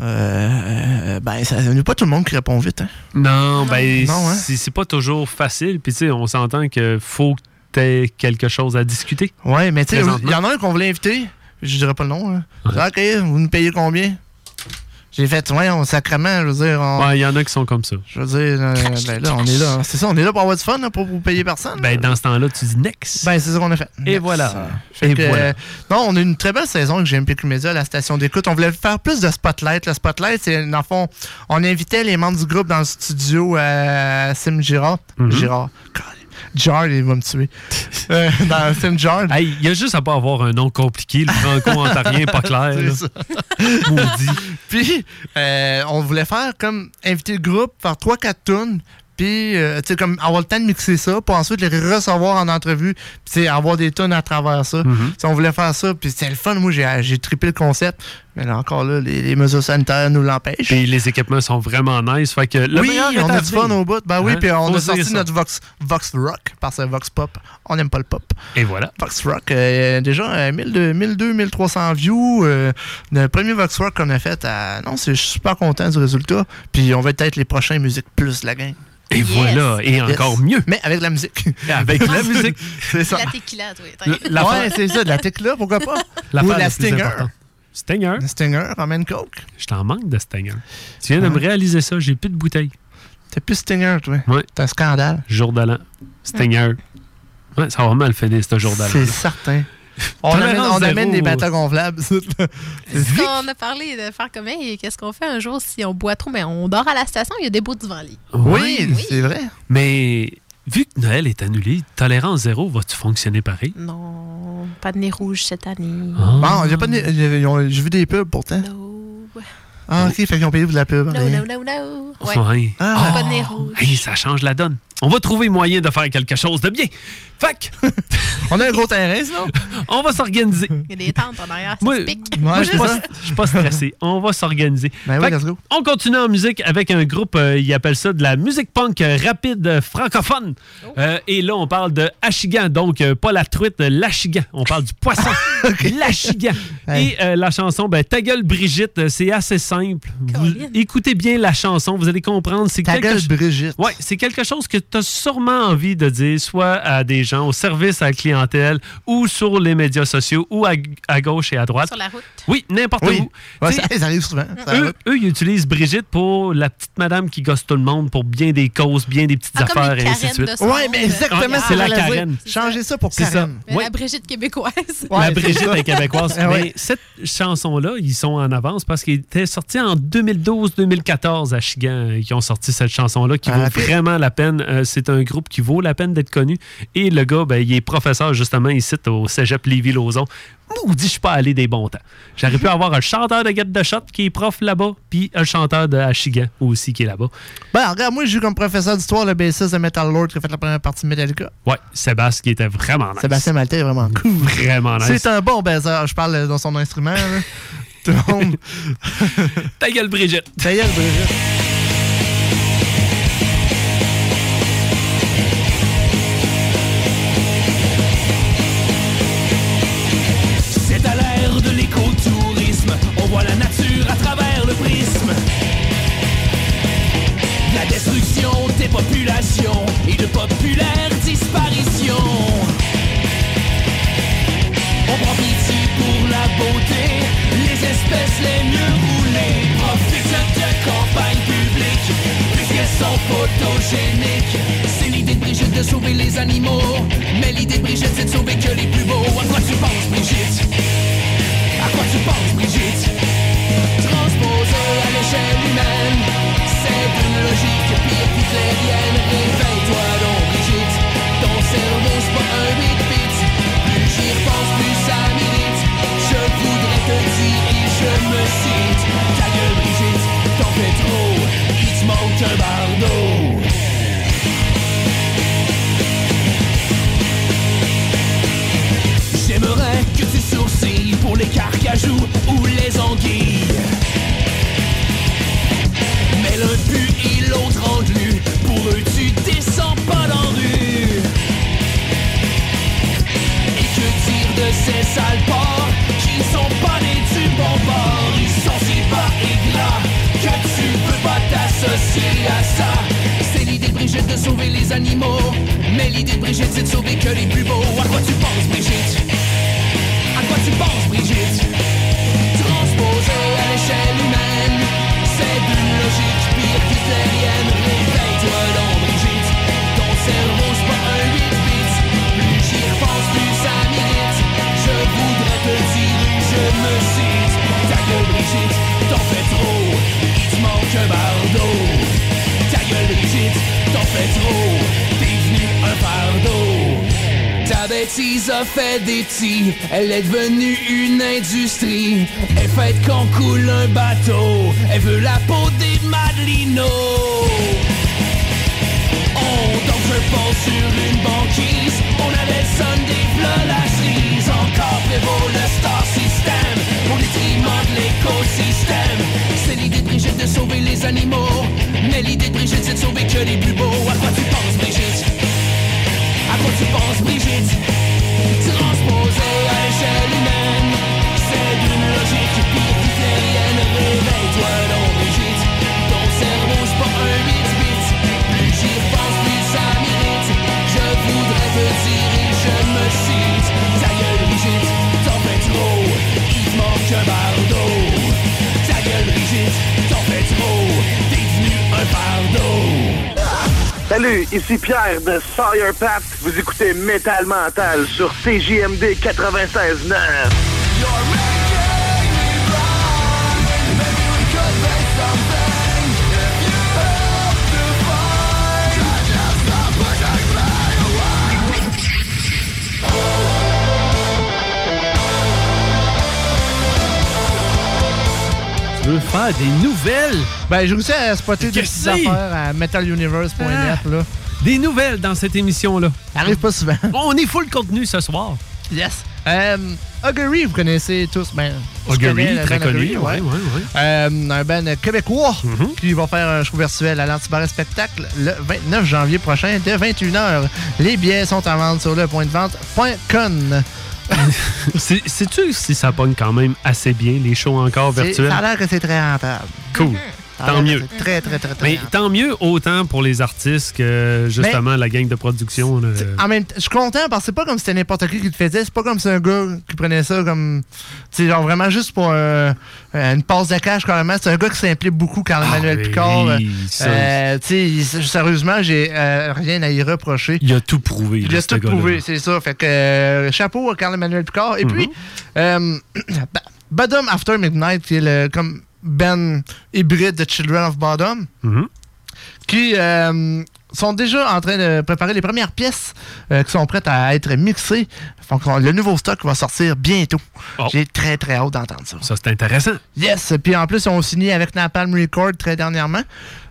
euh, ben, ça n'est pas tout le monde qui répond vite. hein. Non, ben, Non, hein? c'est pas toujours facile. Puis, tu sais, on s'entend que faut que t'aies quelque chose à discuter. Ouais, mais tu sais, il y en a un qu'on voulait inviter. Je dirais pas le nom. hein. OK, vous nous payez combien? J'ai fait, ouais, on sacrement, je veux dire. on- Ouais, il y en a qui sont comme ça. Je veux dire, euh, ben là, on est là. C'est ça, on est là pour avoir du fun, hein, pour vous payer personne. Ben, dans ce temps-là, tu dis next. Ben, c'est ça qu'on a fait. Et Next. voilà. Fait Et que, voilà. euh, non, on a une très belle saison avec GMPQ Media à la station d'écoute. On voulait faire plus de spotlight. Le spotlight, c'est dans le fond, on invitait les membres du groupe dans le studio à Sim Girard. Mhm. Girard. Jar, il va me tuer. Euh, dans Sim Jar. Hey, il y a juste à pas avoir un nom compliqué, le franco-ontarien pas clair. Puis, euh, on voulait faire comme inviter le groupe, faire 3-4 tunes, puis, euh, tu sais, comme avoir le temps de mixer ça, pour ensuite les recevoir en entrevue, puis, tu sais, avoir des tunes à travers ça. Mhm. Tu sais, On voulait faire ça, puis c'était le fun. Moi, j'ai trippé le concept, mais là, encore là, les, les mesures sanitaires nous l'empêchent. Puis les équipements sont vraiment nice. Fait que le oui, on a du fun au bout. Ben oui, Hein? puis on a sorti ça. notre Vox, Vox Rock, parce que Vox Pop, on n'aime pas le pop. Et voilà. Vox Rock, euh, déjà euh, 1200, 1200, 1300 views. euh, le premier Vox Rock qu'on a fait, non, c'est- je suis super content du résultat. Puis on va être les prochains Musique Plus, la gang. Et voilà, et encore mieux. Mais avec la musique. Avec la <laughs> musique. c'est ça. La tequila, oui. La- ouais, c'est ça, de la tequila, pourquoi pas? L'affaire Ou la la Stinger. Stinger. La Stinger, ramène Coke. Je t'en manque de Stinger. Tu viens de me réaliser ça, j'ai plus de bouteilles. T'as plus Stinger, toi. Ouais. T'as un scandale. Jour de l'an. Stinger. Ouais, ça va mal finir, ce jour de l'an. C'est certain. On amène, on zéro. amène des bateaux gonflables. Qu'on a parlé de faire comme Hey, qu'est-ce qu'on fait un jour si on boit trop, mais on dort à la station, il y a des bouts de lit. Oui, c'est vrai. Mais vu que Noël est annulé, tolérance zéro, vas-tu fonctionner pareil? Non, pas de nez rouge cette année. Ah. Bon, j'ai pas de- j'ai- vu des pubs pourtant. Ah, ok, fait qu'ils ont payé pour de la pub. No, rien. no, no, no. Ouais. Ouais. Ah. Pas de nez rouge. Hey, ça change la donne. On va trouver moyen de faire quelque chose de bien. Fac! <laughs> On a un gros terrain, sinon? <laughs> On va s'organiser. Il y a des tentes en arrière, ça Moi, se pique. moi, je suis pas, stressé. On va s'organiser. Ben oui. On continue en musique avec un groupe, euh, ils appellent ça de la musique punk rapide francophone. Oh. Euh, et là, on parle de Achigan, donc euh, pas la truite, l'achigan. On parle du poisson, <laughs> l'achigan. Et euh, la chanson, ben, Ta gueule Brigitte, c'est assez simple. Vous écoutez bien la chanson, vous allez comprendre. C'est Ta quelque gueule Brigitte. Ouais, c'est quelque chose que tu as sûrement envie de dire, soit à des gens, au service à la clientèle, ou sur les médias sociaux, ou à, à gauche et à droite. Sur la route. Oui, n'importe Oui. où. Ouais, ça, ça arrive souvent. ça eux, ils utilisent Brigitte pour la petite madame qui gosse tout le monde pour bien des causes, bien des petites Ah, comme affaires et ainsi de suite. Ouais, mais exactement, Ah, ce c'est la. Karen. Changez ça pour C'est ça. Karen. Mais Oui. La Brigitte québécoise. Ouais, la Brigitte ça. est québécoise. <laughs> Ah ouais. Mais cette chanson-là, ils sont en avance parce qu'ils étaient sortis en 2012-2014 à Chigan. euh, Qui ont sorti cette chanson-là qui Ah, vaut vraiment la peine. Euh, c'est un groupe qui vaut la peine d'être connu. Et le gars, ben, il est professeur justement ici au cégep Lévis-Lauzon. Maudit, je suis pas allé des bons temps. J'aurais pu avoir un chanteur de Get de Shot qui est prof là-bas, puis un chanteur de Achigan aussi qui est là-bas. Ben, regarde, moi, j'ai eu comme professeur d'histoire le bassiste de Metal Lord qui a fait la première partie de Metallica. Ouais, Sébastien qui était vraiment nice. Sébastien Maltais est vraiment cool. Vraiment nice. C'est un bon baiser. Je parle euh, dans son instrument. <laughs> Tout le monde. Ta gueule, Brigitte. Ta gueule, Brigitte. Populations et de populaires disparitions. On prend pitié pour la beauté, les espèces les mieux roulées profitent de campagnes publiques, puisqu'elles sont photogéniques. C'est l'idée de Brigitte de sauver les animaux, mais l'idée de Brigitte c'est de sauver que les plus beaux. À quoi tu penses, Brigitte? À quoi tu penses, Brigitte? Transposé à l'échelle humaine, logique, pire hitlérienne Réveille-toi donc Brigitte, ton cerveau c'est pas un bit-bit Plus j'y repense, plus ça milite Je voudrais te dire et je me cite. Ta gueule Brigitte, t'en fais trop, il te manque un bardeau. J'aimerais que tu sourcilles pour les carcajous ou les anguilles. C'est l'idée de Brigitte de sauver les animaux. Mais l'idée de Brigitte, c'est de sauver que les plus beaux. À quoi tu penses, Brigitte? À quoi tu penses, Brigitte? Bêtise a fait des petits, elle est devenue une industrie. Elle fait qu'on coule un bateau, elle veut la peau des Madelinos. On danse un pont sur une banquise, on avait Sunday v'là la cerise. Encore prévaut le star system, au détriment l'écosystème. C'est l'idée de Brigitte de sauver les animaux, mais l'idée de Brigitte c'est de sauver que les plus beaux. À quoi tu penses, Brigitte? Quoi tu penses, Brigitte Transposé à l'échelle humaine. C'est d'une logique qu'hitlérienne Réveille-toi Brigitte. Ton cerveau, c'est pas un 8 bits Plus j'y repense, plus ça m'irrite. Je voudrais te dire et je me cite. Ta gueule, Brigitte, t'en fais Il te un bardeau Ta gueule, Brigitte, t'en fais trop? Un fardeau Salut, ici Pierre de Sawyer Pat. Vous écoutez Metal Mental sur CJMD 96.9. veux faire des nouvelles? Ben, j'ai réussi à spotter des petites affaires à metaluniverse.net, là. Des nouvelles dans cette émission-là. Arrive pas souvent. On est full contenu ce soir. Yes. Euh, Augury, vous connaissez tous. Ben, Augury, très band connu, ouais, ouais, ouais. Euh, un band québécois Mm-hmm. qui va faire un show virtuel à l'Antibarre Spectacle le 29 janvier prochain dès 21h. Les billets sont en vente sur le point de vente.con. <laughs> C'est- Sais-tu si ça pogne quand même assez bien, les shows encore virtuels? Ça a l'air que c'est très rentable. Cool. Tant mieux. Très, très, très, très Mais tant mieux autant pour les artistes que justement la gang de production. En même je suis content parce que c'est pas comme si c'était n'importe qui qui le faisait. C'est pas comme si un gars qui prenait ça comme. Tu genre vraiment juste pour euh, euh, une passe de cash, carrément. C'est un gars qui s'implique beaucoup quand Emmanuel oui, Picard. euh, tu sais, sérieusement, j'ai rien à y reprocher. Il a tout prouvé. Il a tout prouvé, c'est ça. Fait que chapeau à Carl-Emmanuel Picard. Et puis, euh, <clears throat> Ba- Bottom After Midnight, qui est le comme Ben hybride de Children of Bottom, Mhm. qui euh, sont déjà en train de préparer les premières pièces euh, qui sont prêtes à être mixées. Donc, le nouveau stock va sortir bientôt. J'ai très, très hâte d'entendre ça. Oh. Ça, c'est intéressant. Yes, puis en plus, ils ont signé avec Napalm Record très dernièrement.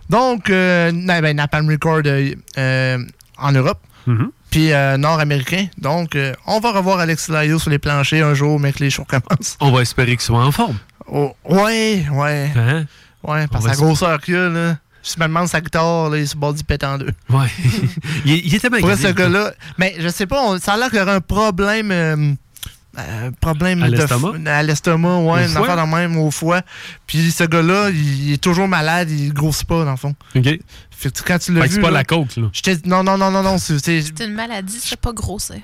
Donc, euh, na- ben, Napalm Record euh, en Europe, Mhm. puis euh, nord-américain. Donc, euh, on va revoir Alexis Laio sur les planchers un jour, mais que les shows commencent. On va espérer qu'il soit en forme. Oh, ouais, ouais. Hein? Ouais, parce que se- grosseur qu'il a, là. Je me demande sa guitare, là, il se bordit pète en deux. Ouais. <laughs> il, il était bien Pour grisé, ce gars-là. Mais je sais pas, on- ça a l'air qu'il y aurait un problème. euh, euh, problème À de l'estomac? f- à l'estomac, ouais, Au une foie? affaire de même au foie. Puis ce gars-là, il, il est toujours malade, il grossit pas, dans le fond. OK. Fait que quand tu l'as vu. c'est pas là, la coke, là. non, non, non, non, non, c'est. une maladie, c'est pas grossir.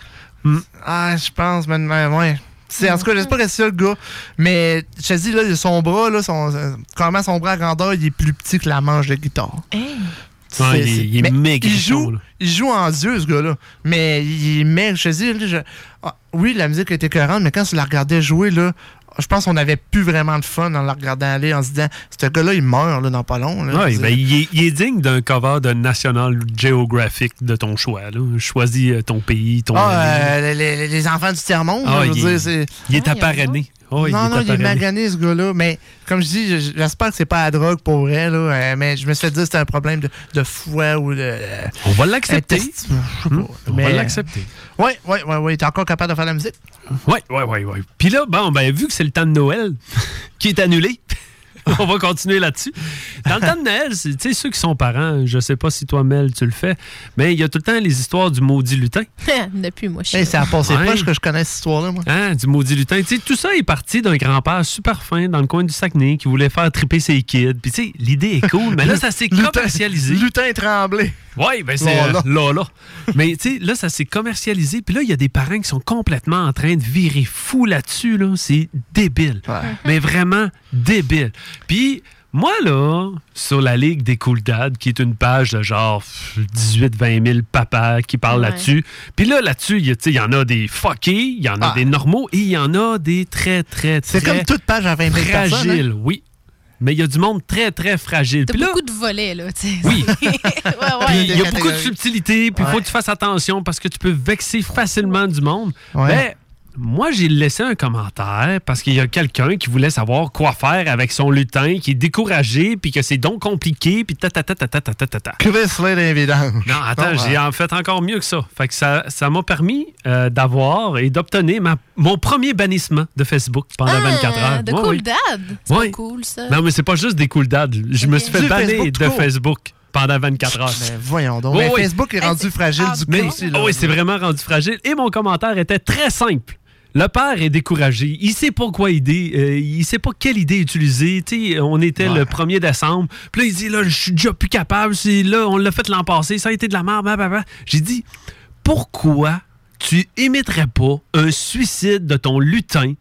Ah, je pense, mais mais, ouais. C'est, en tout cas, j'espère que c'est ça le gars. Mais je te dis, là, son bras, là, son, euh, carrément, son bras à grandeur, il est plus petit que la manche de guitare. C'est- Ouais, il est- c'est- il est mais méga il joue, il joue en Dieu, ce gars-là. Mais il est méga. Je te dis, là, je- ah, oui, la musique était cohérente, mais quand tu la regardais jouer, là, je pense qu'on n'avait plus vraiment de fun en la regardant aller, en se disant, ce gars-là, il meurt là, dans pas long. là. Ouais, ben, il, est, il est digne d'un cover de National Geographic de ton choix. Là. Choisis euh, ton pays, ton. Ah, euh, les, enfants du tiers-monde, Ah, là, je veux il dire, est- c'est. il est apparené. Oh, non, non, il est magané, ce gars-là. Mais comme je dis, je- j'espère que c'est pas la drogue pour vrai. Là, euh, mais je me suis fait dire que c'était un problème de, de foie ou de. On va l'accepter. Hmm, on Mais- va l'accepter. Oui, oui, oui, oui. T'es encore capable de faire de la musique? Oui, oui, oui. Ouais. Puis là, bon, ben, vu que c'est le temps de Noël <laughs> qui est annulé, <laughs> on va continuer là-dessus. Dans le temps de Noël, c'est- tu sais, ceux qui sont parents, je sais pas si toi, Mel, tu le fais, mais il y a tout le temps les histoires du maudit lutin. <laughs> Depuis moi, je Hey, c'est à passer Ouais. proche que je connais cette histoire-là, moi. Hein, du maudit lutin. Tu sais, tout ça est parti d'un grand-père super fin dans le coin du Saguenay qui voulait faire triper ses kids. Puis tu sais, l'idée est cool, mais là, <laughs> ça s'est commercialisé. Lutin tremblé. Oui, ben c'est Là, là. euh, là, là. Mais tu sais, là, ça s'est commercialisé. Puis là, il y a des parents qui sont complètement en train de virer fou là-dessus. Là. C'est débile. Mais vraiment débile. Puis moi, là, sur la Ligue des Cool Dads, qui est une page de genre 18-20 000 papas qui parlent Ouais. là-dessus. Puis là, là-dessus, il y a- tu sais, il y en a des fuckés, il y en a Ah. des normaux et il y en a des très, très, très... C'est comme toute page à 20 000 personnes, hein? Fragiles, oui. Mais il y a du monde très, très fragile. T'as là, beaucoup de volets, là, tu sais. Oui. <laughs> ouais, ouais. puis il y a beaucoup de subtilités, puis il faut que tu fasses attention parce que tu peux vexer facilement du monde. Ouais. Mais moi, j'ai laissé un commentaire parce qu'il y a quelqu'un qui voulait savoir quoi faire avec son lutin, qui est découragé, puis que c'est donc compliqué, puis ta ta ta ta ta ta ta ta. Chris. Non, attends, j'ai ouais. en fait encore mieux que ça. Fait que ça ça m'a permis euh, d'avoir et d'obtenir ma- mon premier bannissement de Facebook pendant Ah, 24 heures. De Ouais, cool oui. dad. C'est Ouais. cool, ça. Non, mais c'est pas juste des cool dads. Je me suis fait Du bannir Facebook de. Facebook pendant 24 heures. Mais voyons donc. Oui, Mais oui. Facebook est rendu fragile du Mais coup aussi. là. oh oui, c'est vraiment rendu fragile. Et mon commentaire était très simple. Le père est découragé. Il sait pas quoi idée. euh, il sait pas quelle idée utiliser. Tu sais, on était le 1er décembre. Puis là, il dit là, je suis déjà plus capable. C'est là, on l'a fait l'an passé. Ça a été de la merde. J'ai dit pourquoi tu émettrais pas un suicide de ton lutin?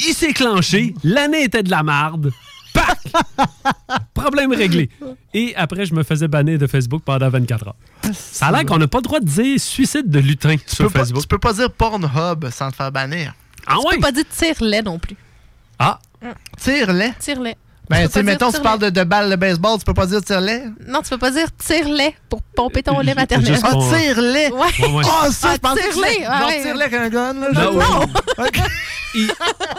Il s'est clenché. L'année était de la merde. Pac! Problème réglé. Et après, je me faisais bannir de Facebook pendant 24 heures. Ça a l'air qu'on n'a pas le droit de dire suicide de lutin Tu sur peux, pas, Facebook. tu peux pas dire Pornhub sans te faire bannir. Ah Tu peux pas dire tire-lait non plus. Ah! Tire-lait? Tire-lait. Ben, tu sais, mettons, tu parles de, de balles de baseball, tu peux pas dire tire-lait? Non, tu peux pas dire tire-lait pour pomper ton lait maternel. Ah, tire-lait? Ouais. Ah, ça, je pensais que tire-lait. ah genre tire-lait avec un gun, là. Non. <laughs>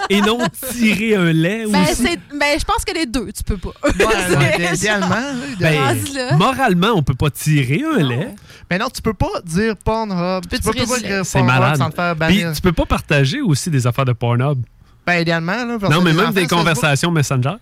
Et non tirer un lait Ben, aussi. c'est- ben, je pense que les deux, tu peux pas. ouais, <laughs> idéalement, <laughs> là, Ben, Rendu là. moralement, on peut pas tirer un lait. Mais non, tu peux pas dire Pornhub. Tu peux, tirer pas dire Pornhub malade. sans te faire Puis bannir. tu peux pas partager aussi des affaires de Pornhub. Ben, idéalement, là. Non, mais même des conversations Messenger.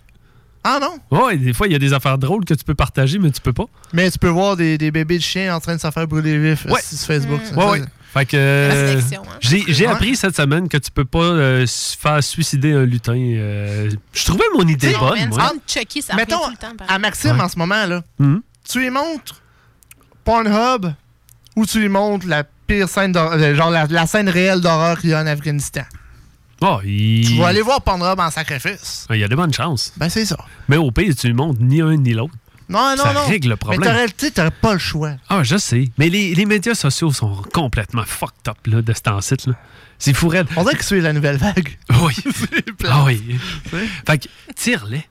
Ah non? Ouais, des fois, il y a des affaires drôles que tu peux partager, mais tu peux pas. Mais tu peux voir des, des bébés de chiens en train de se faire brûler vif euh, Ouais. sur Facebook. Ouais, ouais. Fait que. euh, hein. J'ai appris cette semaine que tu peux pas euh, faire suicider un lutin. euh, je trouvais mon idée Non, bonne, moi. Chucky, ça Mettons, tout le temps. À Maxime, Ouais. en ce moment, là, Mhm. tu lui montres Pornhub ou tu lui montres la pire scène d'horreur, genre la, la scène réelle d'horreur qu'il y a en Afghanistan. Oh, il... Tu vas aller voir Pornhub en sacrifice. Il y a de bonnes chances. Ben, c'est ça. Mais au pire, tu ne montres ni un ni l'autre. Non, non, Ça non. règle le problème. Mais t'aurais, pas le choix. Ah, je sais. Mais les, les médias sociaux sont complètement fucked up là, de ce temps-ci. là. C'est fou raide. On dirait que c'est la nouvelle vague. Oui. <laughs> ah oui. Fait que, tire-les.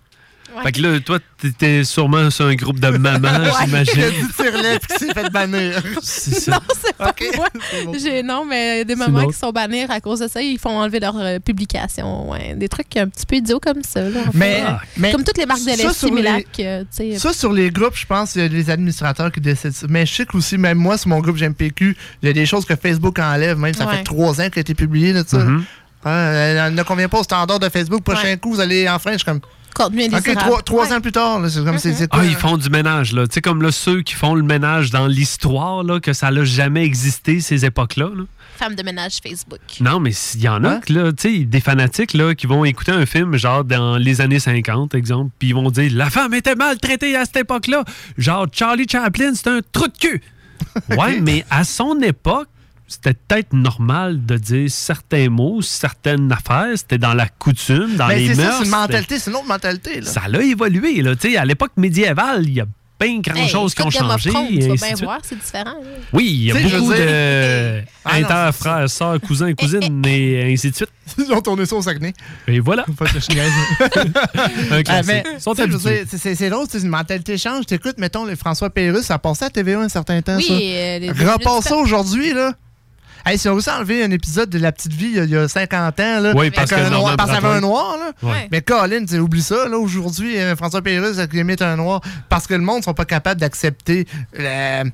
Fait que là, toi, t'étais sûrement sur un groupe de mamans, <laughs> Il a j'imagine. dit tire-lait puis qu'il s'est fait bannir. <laughs> C'est ça. Non, c'est pas Ok. moi. Bon. Non, mais des mamans bon. qui sont bannies à cause de ça, ils font enlever leurs euh, publications. Ouais. Des trucs un petit peu idiots comme ça. là, en Mais- fait. mais comme toutes les marques de lait Similac. euh, tu sais. Ça, sur les groupes, je pense qu'il y a les administrateurs qui décident ça. Mais je sais que aussi, même moi, sur mon groupe GMPQ, il y a des choses que Facebook enlève. Même ça Ouais. fait trois ans qu'elle a été publié, là, ça. Mhm. Ah, elle ne convient pas au standard de Facebook. Prochain Ouais. coup, vous allez. Je suis comme. Contenu OK, trois, trois Ouais. ans plus tard, c'est comme c'est c'est quoi? Ah, ils font du ménage, là. Tu sais, comme là, ceux qui font le ménage dans l'histoire, là, que ça n'a jamais existé, ces époques-là. là. Femme de ménage Facebook. Non, mais il y en a, Ouais. là, tu sais, des fanatiques, là, qui vont écouter un film, genre, dans les années 50, exemple, puis ils vont dire « La femme était maltraitée à cette époque-là. » Genre, Charlie Chaplin, c'est un trou de cul. <laughs> Ouais, mais à son époque, c'était peut-être normal de dire certains mots, certaines affaires. C'était dans la coutume, dans Ben, les c'est mœurs. ça, c'est une mentalité, c'est une autre mentalité. Là. Ça a évolué, là. Tu sais, à l'époque médiévale, il y a bien grand-chose Hey, qui ont changé. Tu vas bien voir, c'est différent. là. Oui, il y a beaucoup de dire- Ah, inter, frères, sœurs, cousins, cousines, <laughs> et ainsi de suite. Ils ont tourné ça au Saguenay. Et voilà. Ah, <laughs> c'est- drôle, c'est une mentalité change. T'écoutes, mettons, les François Pérusse, ça passait à TVA un certain temps, Oui, ça. euh, les- Repasse ça aujourd'hui, là. Hey, si on aussi enlevé un épisode de La Petite Vie il y a, il y a 50 ans, là, Oui, parce avec que un noir, parce avait un noir, là. Mais Colin, oublie ça, là, aujourd'hui, euh, François Pérusse qui imite un noir, parce que le monde ne sont pas capables d'accepter euh,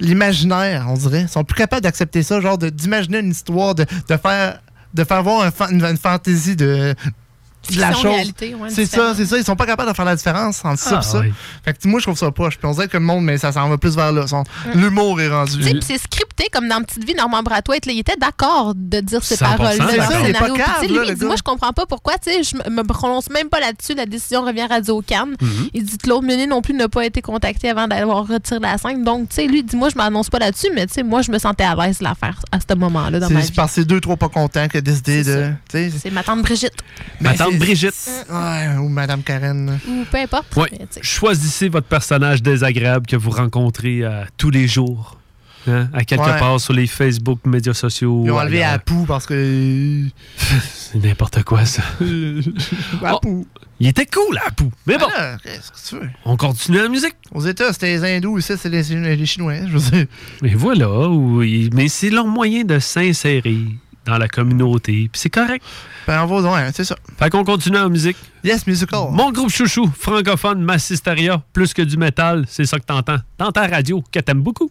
l'imaginaire, on dirait. Ils sont plus capables d'accepter ça, genre d'imaginer une histoire, de, de faire de faire voir un fa- une, une fantaisie de de la chose. ouais, c'est ça, c'est ça. Ils sont pas capables de faire la différence entre ça Ah, et ça. ouais. Fait que moi, je trouve ça poche. Puis on dirait que le monde, mais ça s'en va plus vers là. Son- Mm. L'humour est rendu. Tu sais, puis c'est scripté comme dans Petite Vie, Normand Bratoit, il était d'accord de dire ces 100%, paroles-là dans c'est le ça, il est pas là, lui, il dit, moi, je comprends pas pourquoi, tu sais, je me- me prononce même pas là-dessus, la décision revient à Radio Cannes. Mhm. Il dit, Claude Meunier non plus n'a pas été contacté avant d'avoir retiré la scène. Donc, tu sais, lui, il dit, moi, je m'annonce pas là-dessus, mais tu sais, moi, je me sentais à l'aise de la faire à ce moment-là dans ma C'est vie. que c'est deux, trois pas contents qui a décidé de. C'est ma tante Brigitte. ben, Ma tante Brigitte. Ouais, ou Madame Karen. Ou peu importe. Ouais. mais. Choisissez votre personnage désagréable que vous rencontrez euh, tous les jours. Hein, à quelque Ouais. part sur les Facebook, médias sociaux. Ils ont enlevé ailleurs. Apu parce que. <laughs> C'est n'importe quoi, ça. <laughs> Apu. Il était cool, Apu. Mais bon, Ah, Qu'est-ce que tu veux? on continue la musique. Aux États, c'était les hindous, ici, c'est les, les Chinois. Je veux dire. Et voilà, oui. mais c'est leur moyen de s'insérer dans la communauté. Puis c'est correct. Ben, on va ouais, c'est ça. Fait qu'on continue la musique. Yes, musical. Mon groupe chouchou, francophone, Massisteria, plus que du métal, c'est ça que t'entends. Dans ta radio, que t'aimes beaucoup.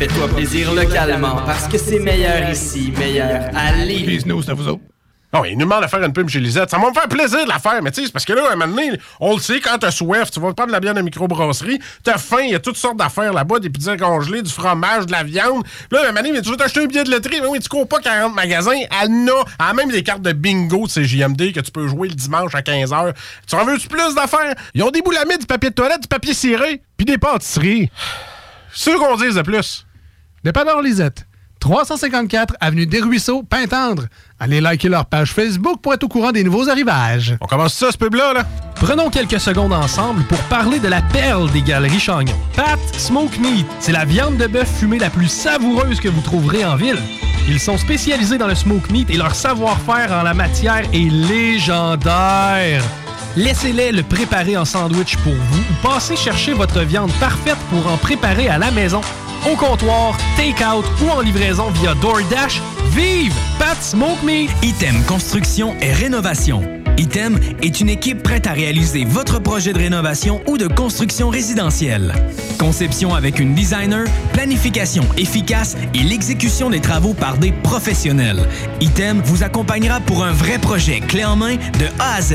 Fais-toi plaisir localement parce que c'est meilleur ici, meilleur à Lévis. Non, il nous demande de faire une pub chez Lisette. Ça va me faire plaisir de la faire, mais tu sais, c'est parce que là, à un moment donné, on le sait, quand t'as soif, tu vas prendre de la bière de microbrasserie, t'as faim, il y a toutes sortes d'affaires là-bas, des pizzas congelées, du fromage, de la viande. Là, à un moment donné, mais tu veux t'acheter un billet de loterie, mais oui, tu cours pas 40 magasins, elle en a, elle a même des cartes de bingo de CJMD que tu peux jouer le dimanche à 15h. Tu en veux-tu plus d'affaires? Ils ont des boulamides, du papier de toilette, du papier ciré, puis des pâtisseries. C'est ce qu'on dise de plus. Dépanneur Lisette, 354 Avenue des Ruisseaux, Pintendre. Allez liker leur page Facebook pour être au courant des nouveaux arrivages. On commence ça, ce pub-là, là? Prenons quelques secondes ensemble pour parler de la perle des galeries Chagnon. Pat Smoke Meat, c'est la viande de bœuf fumée la plus savoureuse que vous trouverez en ville. Ils sont spécialisés dans le smoke meat et leur savoir-faire en la matière est légendaire. Laissez-les le préparer en sandwich pour vous ou passez chercher votre viande parfaite pour en préparer à la maison, au comptoir, take-out ou en livraison via DoorDash. Vive Pat Smoke Meat! Item Construction et Rénovation. Item est une équipe prête à réaliser votre projet de rénovation ou de construction résidentielle. Conception avec une designer, planification efficace et l'exécution des travaux par des professionnels. Item vous accompagnera pour un vrai projet clé en main de A à Z.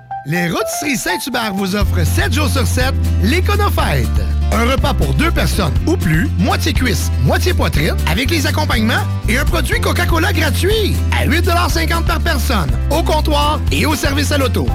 Les Rôtisseries Saint-Hubert vous offrent 7 jours sur 7 l'Éconofête. Un repas pour deux personnes ou plus, moitié cuisse, moitié poitrine, avec les accompagnements et un produit Coca-Cola gratuit à 8,50 par personne, au comptoir et au service à l'auto.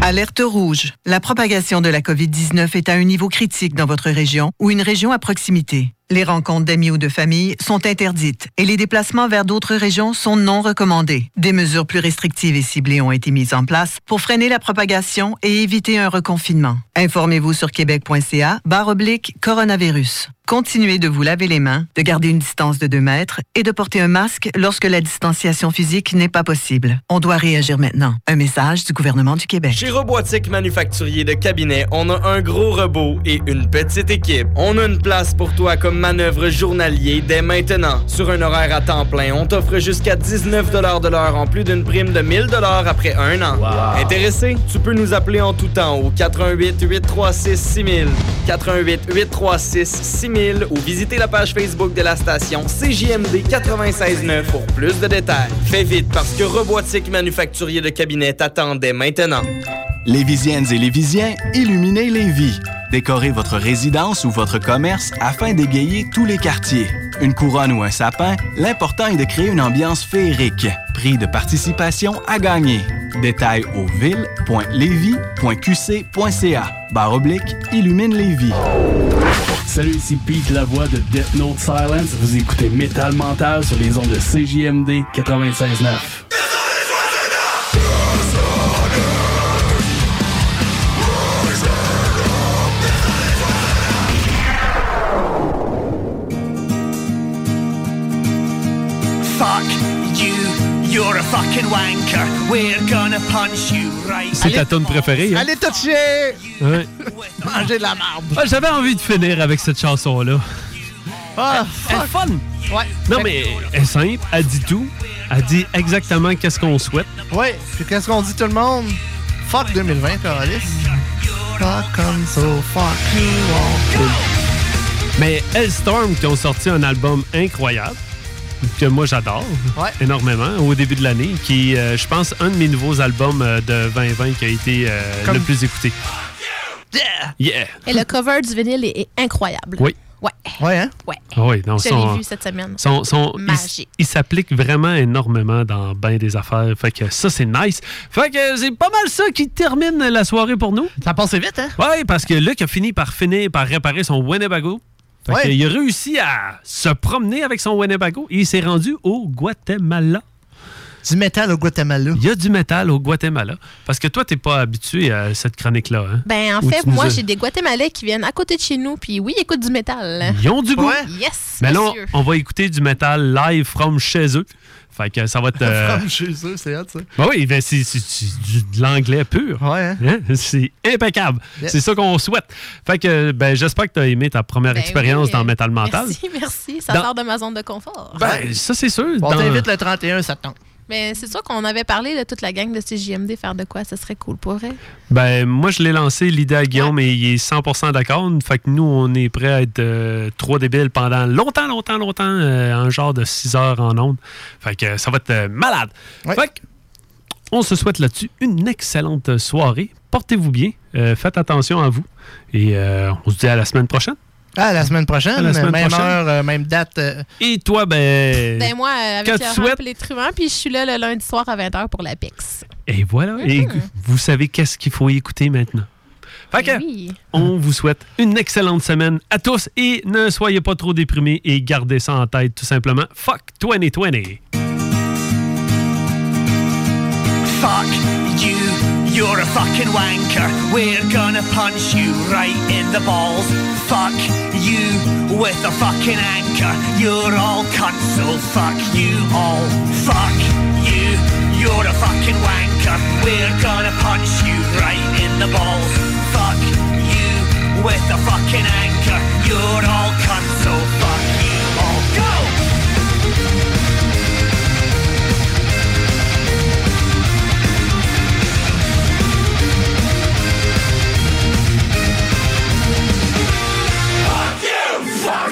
Alerte rouge. La propagation de la COVID-19 est à un niveau critique dans votre région ou une région à proximité. Les rencontres d'amis ou de famille sont interdites et les déplacements vers d'autres régions sont non recommandés. Des mesures plus restrictives et ciblées ont été mises en place pour freiner la propagation et éviter un reconfinement. Informez-vous sur québec.ca barre oblique coronavirus. Continuez de vous laver les mains, de garder une distance de 2 mètres et de porter un masque lorsque la distanciation physique n'est pas possible. On doit réagir maintenant. Un message du gouvernement du Québec. Chez Robotique Manufacturier de Cabinet, on a un gros robot et une petite équipe. On a une place pour toi comme manœuvre journalier dès maintenant. Sur un horaire à temps plein, on t'offre jusqu'à 19 de l'heure en plus d'une prime de 1000 après un an. Intéressé? Tu peux nous appeler en tout temps au 88 836 6000, 88 836 6000 ou visiter la page Facebook de la station CJMD 96.9 pour plus de détails. Fais vite parce que Robotique Manufacturier de Cabinet t'attendait maintenant. Lévisiennes et Lévisiens, illuminez Lévis. Décorez votre résidence ou votre commerce afin d'égayer tous les quartiers. Une couronne ou un sapin, l'important est de créer une ambiance féerique. Prix de participation à gagner. Détails au ville.levy.qc.ca. Barre oblique, illumine Lévis. Salut, ici Pete, la voix de Death Note Silence. Vous écoutez Metal Mental sur les ondes de CJMD 96.9. you're a fucking wanker. We're gonna punch you right. C'est ta tune préférée, hein? Allez toucher! Ouais. <laughs> Manger de la marde. Ah, J'avais envie de finir avec cette chanson-là. Ah, Elle est fun! Ouais. Non, mais elle est simple, elle dit tout. Elle dit exactement qu'est-ce qu'on souhaite. Ouais, puis qu'est-ce qu'on dit tout le monde? Fuck 2020, Carolis. Fuck comme so fuck you all. Mais Hellstorm qui ont sorti un album incroyable que moi j'adore Ouais. énormément au début de l'année, qui euh, je pense un de mes nouveaux albums euh, de 2020 qui a été euh, Comme- le plus écouté. Yeah! Yeah. Et le cover du vinyle est, est incroyable. Oui. Ouais. Ouais, hein? Ouais. Ah Oui, non, Je son- l'ai vu cette semaine. son- son- il- Magique. il, s'applique vraiment énormément dans bien des affaires. Fait que ça, c'est nice. Fait que c'est pas mal ça qui termine la soirée pour nous. Ça passe vite, hein? Oui, parce que Luc a fini par finir par réparer son Winnebago. Ouais. qu'il a réussi à se promener avec son Winnebago et il s'est rendu au Guatemala. Du métal au Guatemala. Il y a du métal au Guatemala. Parce que toi, t'es pas habitué à cette chronique-là. Hein? Ben, en Où fait, tu moi, as- j'ai des Guatémalais qui viennent à côté de chez nous, puis oui, ils écoutent du métal. Ils ont du goût. Yes, Mais là, on va écouter du métal live from chez eux. Fait que ça va être. <laughs> euh, From chez eux, c'est ça. Ben oui, ben c'est de l'anglais pur. Ouais. Hein? C'est impeccable. Yeah. C'est ça qu'on souhaite. Fait que ben, j'espère que tu as aimé ta première Ben expérience oui, dans Metal Mental. Merci, merci. Ça Dans- sort de ma zone de confort. Ben, ça, c'est sûr. On Dans- t'invite le 31 septembre. Mais c'est sûr qu'on avait parlé de toute la gang de CJMD faire de quoi, ça serait cool pour vrai. Ben, moi, je l'ai lancé l'idée à Guillaume et il est 100% d'accord. Fait que nous, on est prêts à être euh, trois débiles pendant longtemps, longtemps, longtemps, euh, un genre de 6 heures en ondes. Fait que ça va être euh, malade. Fait que on se souhaite là-dessus une excellente soirée. Portez-vous bien. euh, faites attention à vous. Et euh, on se dit à la semaine prochaine. Ah, la semaine prochaine, À la semaine même prochaine. heure, euh, même date. euh, Et toi, ben. Ben moi, euh, que avec tu le souhaites- truands, puis je suis là le lundi soir à 20h pour la PIX. Et voilà. Et vous savez qu'est-ce qu'il faut écouter maintenant. Fait que, Oui. on vous souhaite une excellente semaine à tous et ne soyez pas trop déprimés et gardez ça en tête tout simplement. Fuck 2020. Fuck you're a fucking wanker. We're gonna punch you right in the balls. Fuck you with a fucking anchor. You're all cunts, so fuck you all. Fuck you, you're a fucking wanker. We're gonna punch you right in the balls. Fuck you with a fucking anchor. You're all cunts, so fuck you all. Go!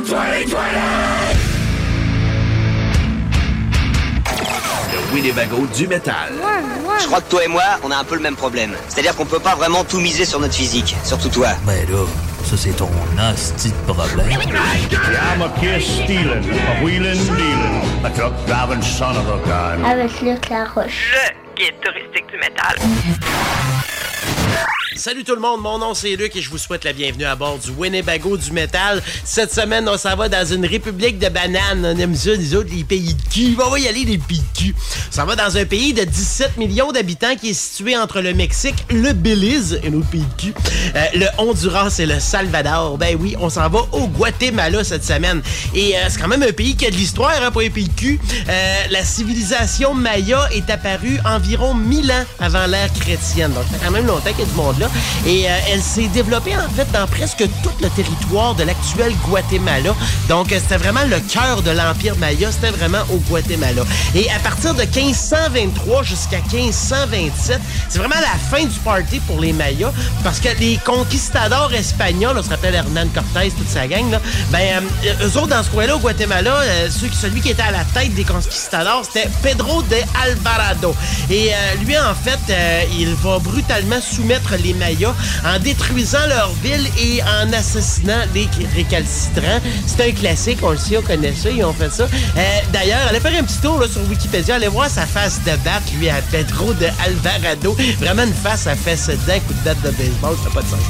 Le Winnebago du métal. Je crois que toi et moi, on a un peu le même problème. C'est-à-dire qu'on peut pas vraiment tout miser sur notre physique. Surtout toi. Ben là, ça c'est ton de problème. I'm a kiss stealing, a wheeling dealing, a truck driving son of a gun. Avec Luc Laroche. Le touristique du métal. Salut tout le monde, mon nom c'est Luc et je vous souhaite la bienvenue à bord du Winnebago du métal. Cette semaine, on s'en va dans une république de bananes. On aime ça, les autres, les pays de cul. On va y aller, les pays de cul. On s'en va dans un pays de 17 millions d'habitants qui est situé entre le Mexique, le Belize, un autre pays de cul, euh, le Honduras et le Salvador. Ben oui, on s'en va au Guatemala cette semaine. Et euh, c'est quand même un pays qui a de l'histoire hein, pour un pays de cul. Euh, la civilisation maya est apparue environ 1000 ans avant l'ère chrétienne. Donc, ça fait quand même longtemps qu'il y a du monde là. Et euh, elle s'est développée en fait dans presque tout le territoire de l'actuel Guatemala. Donc, euh, c'était vraiment le cœur de l'Empire Maya. C'était vraiment au Guatemala. Et à partir de 1523 jusqu'à 1527, c'est vraiment la fin du party pour les Mayas parce que les conquistadors espagnols, on se rappelle Hernán Cortés, toute sa gang, là, ben, euh, eux autres, dans ce coin-là, au Guatemala, euh, celui qui était à la tête des conquistadors, c'était Pedro de Alvarado. Euh, lui, en fait, euh, il va brutalement soumettre les Mayas en détruisant leur ville et en assassinant les récalcitrants. C'est un classique, on le sait, on connaît ça, ils ont fait ça. Euh, D'ailleurs, allez faire un petit tour là, sur Wikipédia, allez voir sa face de batte, lui, à Pedro de Alvarado. Vraiment une face à fesse d'un coup de batte de baseball, ça n'a pas de sens.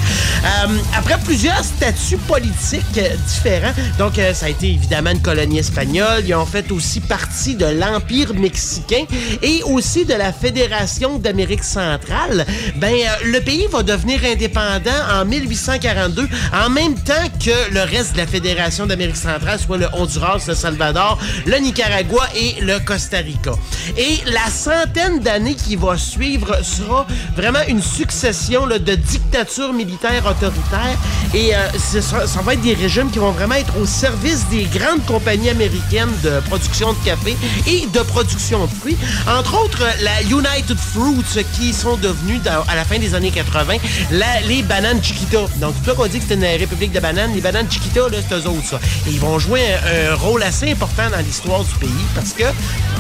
Après plusieurs statuts politiques différents, donc ça a été évidemment une colonie espagnole, ils ont fait aussi partie de l'Empire mexicain et aussi de la Fédération d'Amérique centrale. Ben, euh, le pays va devenir indépendant en 1842, en même temps que le reste de la Fédération d'Amérique centrale, soit le Honduras, le Salvador, le Nicaragua et le Costa Rica. Et la centaine d'années qui va suivre sera vraiment une succession de dictatures militaires autoritaires et euh, ça va être des régimes qui vont vraiment être au service des grandes compagnies américaines de production de café et de production de fruits. Entre autres, la United Fruits qui sont devenus, à la fin des années 80, la- les bananes Chiquita. Donc, c'est ça qu'on dit que c'est une république de bananes. Les bananes Chiquita, là, c'est eux autres. Et ils vont jouer un, rôle assez important dans l'histoire du pays parce que,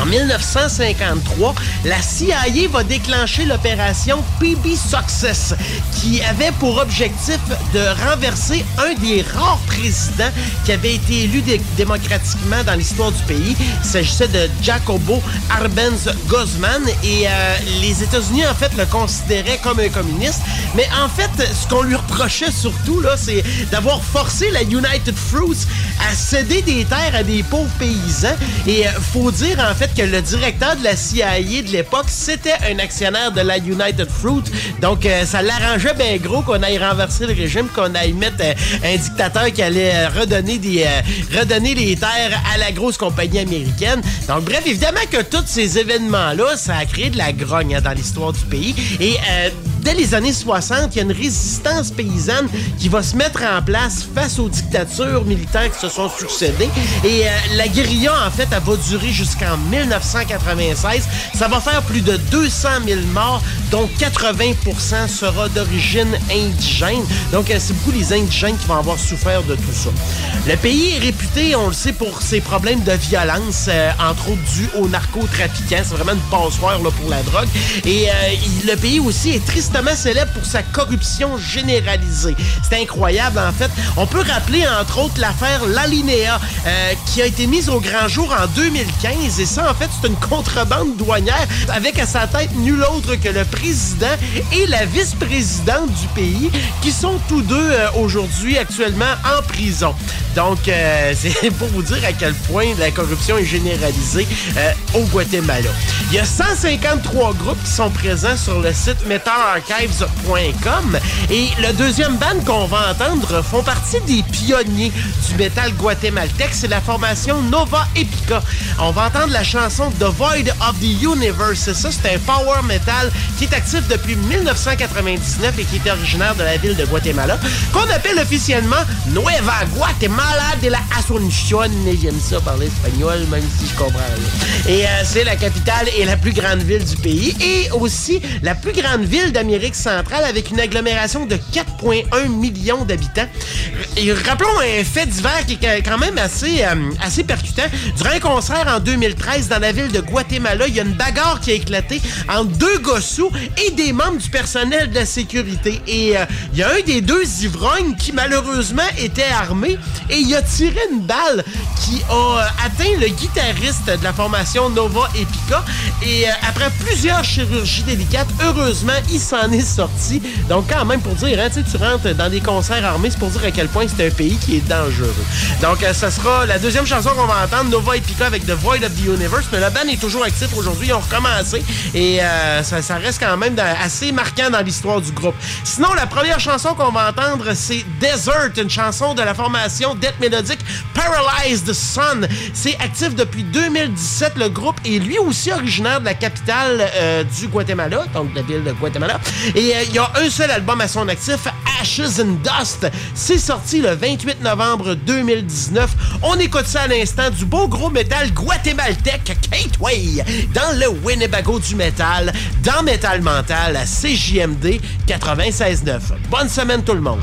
en 1953, la CIA va déclencher l'opération PB Success qui avait pour objectif de renverser un des rares présidents qui avait été élu dé- démocratiquement dans l'histoire du pays. Il s'agissait de Jacobo Arbenz Guzman et euh, les États-Unis en fait le considéraient comme un communiste Mais en fait, ce qu'on lui reprochait surtout, là, c'est d'avoir forcé la United Fruits à céder des terres à des pauvres paysans. Et euh, faut dire, en fait, que le directeur de la CIA de l'époque, c'était un actionnaire de la United Fruit. Donc, euh, ça l'arrangeait bien gros qu'on aille renverser le régime, qu'on aille mettre euh, un dictateur qui allait redonner, des, redonner les terres à la grosse compagnie américaine. Donc, bref, évidemment que tous ces événements-là, ça a créé de la grogne hein, dans l'histoire du pays. Et euh, dès les années 60, il y a une résistance paysanne qui va se mettre en place face aux dictatures militaires qui se sont succédées. Et euh, la guérilla, en fait, elle va durer jusqu'en 1996. Ça va faire plus de 200 000 morts, dont 80% sera d'origine indigène. Donc, euh, c'est beaucoup les indigènes qui vont avoir souffert de tout ça. Le pays est réputé, on le sait, pour ses problèmes de violence, euh, entre autres dus aux narcotrafiquants. C'est vraiment une passoire là, pour la drogue. Et le pays aussi est célèbre pour sa corruption généralisée. C'est incroyable, en fait. On peut rappeler, entre autres, l'affaire L'Alinea, euh, qui a été mise au grand jour en 2015. Et ça, en fait, c'est une contrebande douanière avec à sa tête nul autre que le président et la vice-présidente du pays, qui sont tous deux euh, aujourd'hui actuellement en prison. Donc, euh, <laughs> c'est pour vous dire à quel point la corruption est généralisée au Guatemala. Il y a 153 groupes qui sont présents sur le site metallarchives.com et le deuxième band qu'on va entendre font partie des pionniers du métal guatémaltèque. C'est la formation Nova Epica. On va entendre la chanson The Void of the Universe. Ça, c'est un power metal qui est actif depuis 1999 et qui est originaire de la ville de Guatemala, qu'on appelle officiellement Nueva Guatemala de la Asunción. J'aime ça parler espagnol, même si je comprends. Et euh, c'est la capitale et la plus grande ville du pays et aussi la plus grande ville d'Amérique centrale avec une agglomération de 4,1 millions d'habitants. Et rappelons un fait divers qui est quand même assez, euh, assez percutant. Durant un concert en 2013 dans la ville de Guatemala, il y a une bagarre qui a éclaté entre deux gossous et des membres du personnel de la sécurité. Et euh, il y a un des deux ivrognes qui malheureusement était armé et il a tiré une balle qui a euh, atteint le guitariste de la formation Nova Epica. Et après plusieurs chirurgies délicates, heureusement, il s'en sorti. Donc quand même pour dire, hein, tu rentres dans des concerts armés, c'est pour dire à quel point c'est un pays qui est dangereux. Donc euh, ça sera la deuxième chanson qu'on va entendre, Nova Epica avec The Void of the Universe. Mais la band est toujours actif aujourd'hui, ils ont recommencé et euh, ça, ça reste quand même assez marquant dans l'histoire du groupe. Sinon, la première chanson qu'on va entendre, c'est Desert, une chanson de la formation Death Melodic Paralyzed Sun. C'est actif depuis 2017. Le groupe est lui aussi originaire de la capitale euh, du Guatemala, donc de la ville de Guatemala. Et euh, il y a un seul album à son actif, Ashes and Dust. C'est sorti le 28 novembre 2019. On écoute ça à l'instant du beau gros métal guatémaltèque Gateway dans le Winnebago du métal, dans Metal Mental à CJMD 96.9. Bonne semaine tout le monde.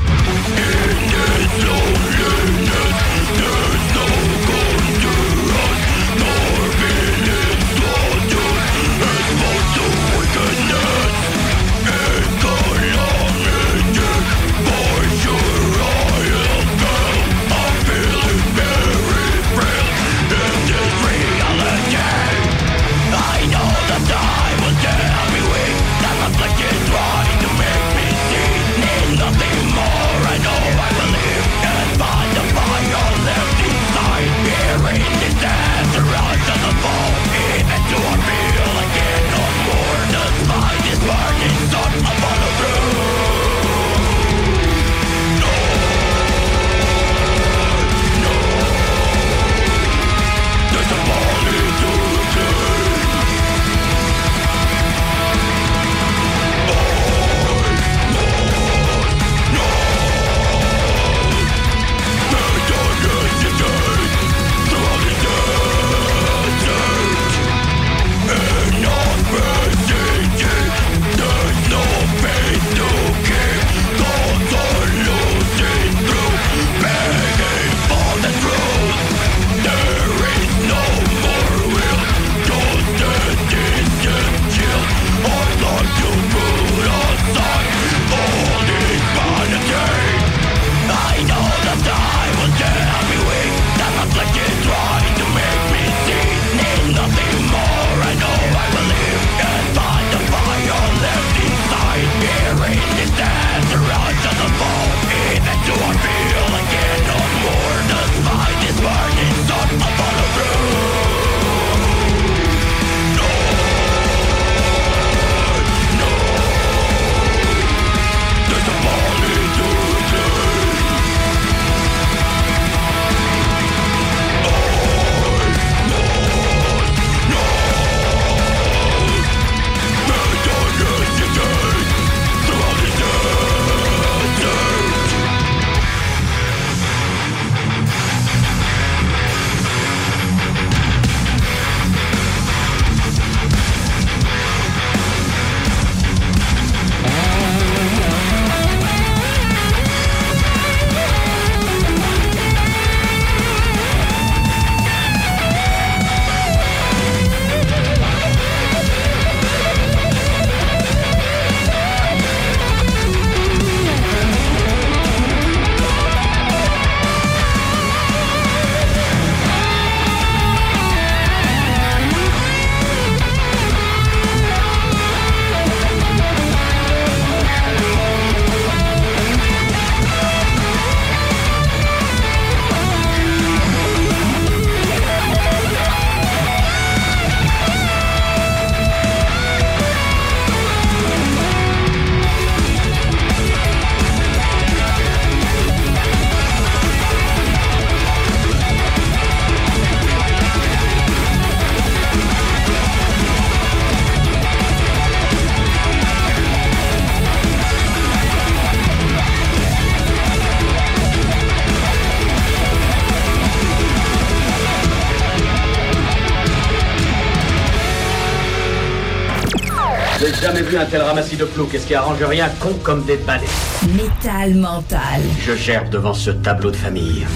Un tel ramassis de flou. Qu'est-ce qui arrange rien con comme des balais Métal mental. Je gerbe devant ce tableau de famille.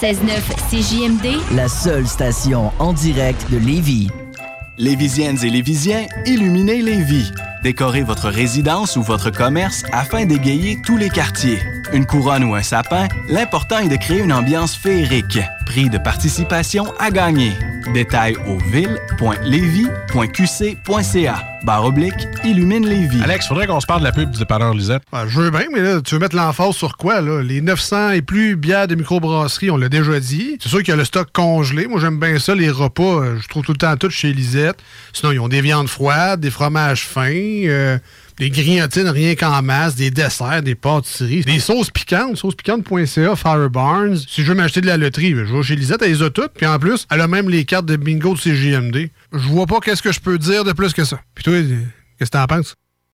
96.9 CJMD, La seule station en direct de Lévis. Lévisiennes et Lévisiens, illuminez Lévis. Décorez votre résidence ou votre commerce afin d'égayer tous les quartiers. une couronne ou un sapin, l'important est de créer une ambiance féerique. Prix de participation à gagner. Détails au ville.levy.qc.ca. Barre oblique, illumine Lévis. Alex, faudrait qu'on se parle de la pub du dépanneur Lisette. Ben, je veux bien, mais là, tu veux mettre l'emphase sur quoi, là? Les 900 et plus bières de microbrasserie, on l'a déjà dit. C'est sûr qu'il y a le stock congelé. Moi, j'aime bien ça, les repas. euh, Je trouve tout le temps tout chez Lisette. Sinon, ils ont des viandes froides, des fromages fins, euh, des grignotines rien qu'en masse, des desserts, des pâtisseries, des sauces piquantes, saucespiquante.ca, Fire Barnes. Si je veux m'acheter de la loterie, je vais chez Lisette, elle les a toutes. Puis en plus, elle a même les cartes de bingo de CGMD. Je vois pas qu'est-ce que je peux dire de plus que ça. Puis toi, qu'est-ce que t'en penses?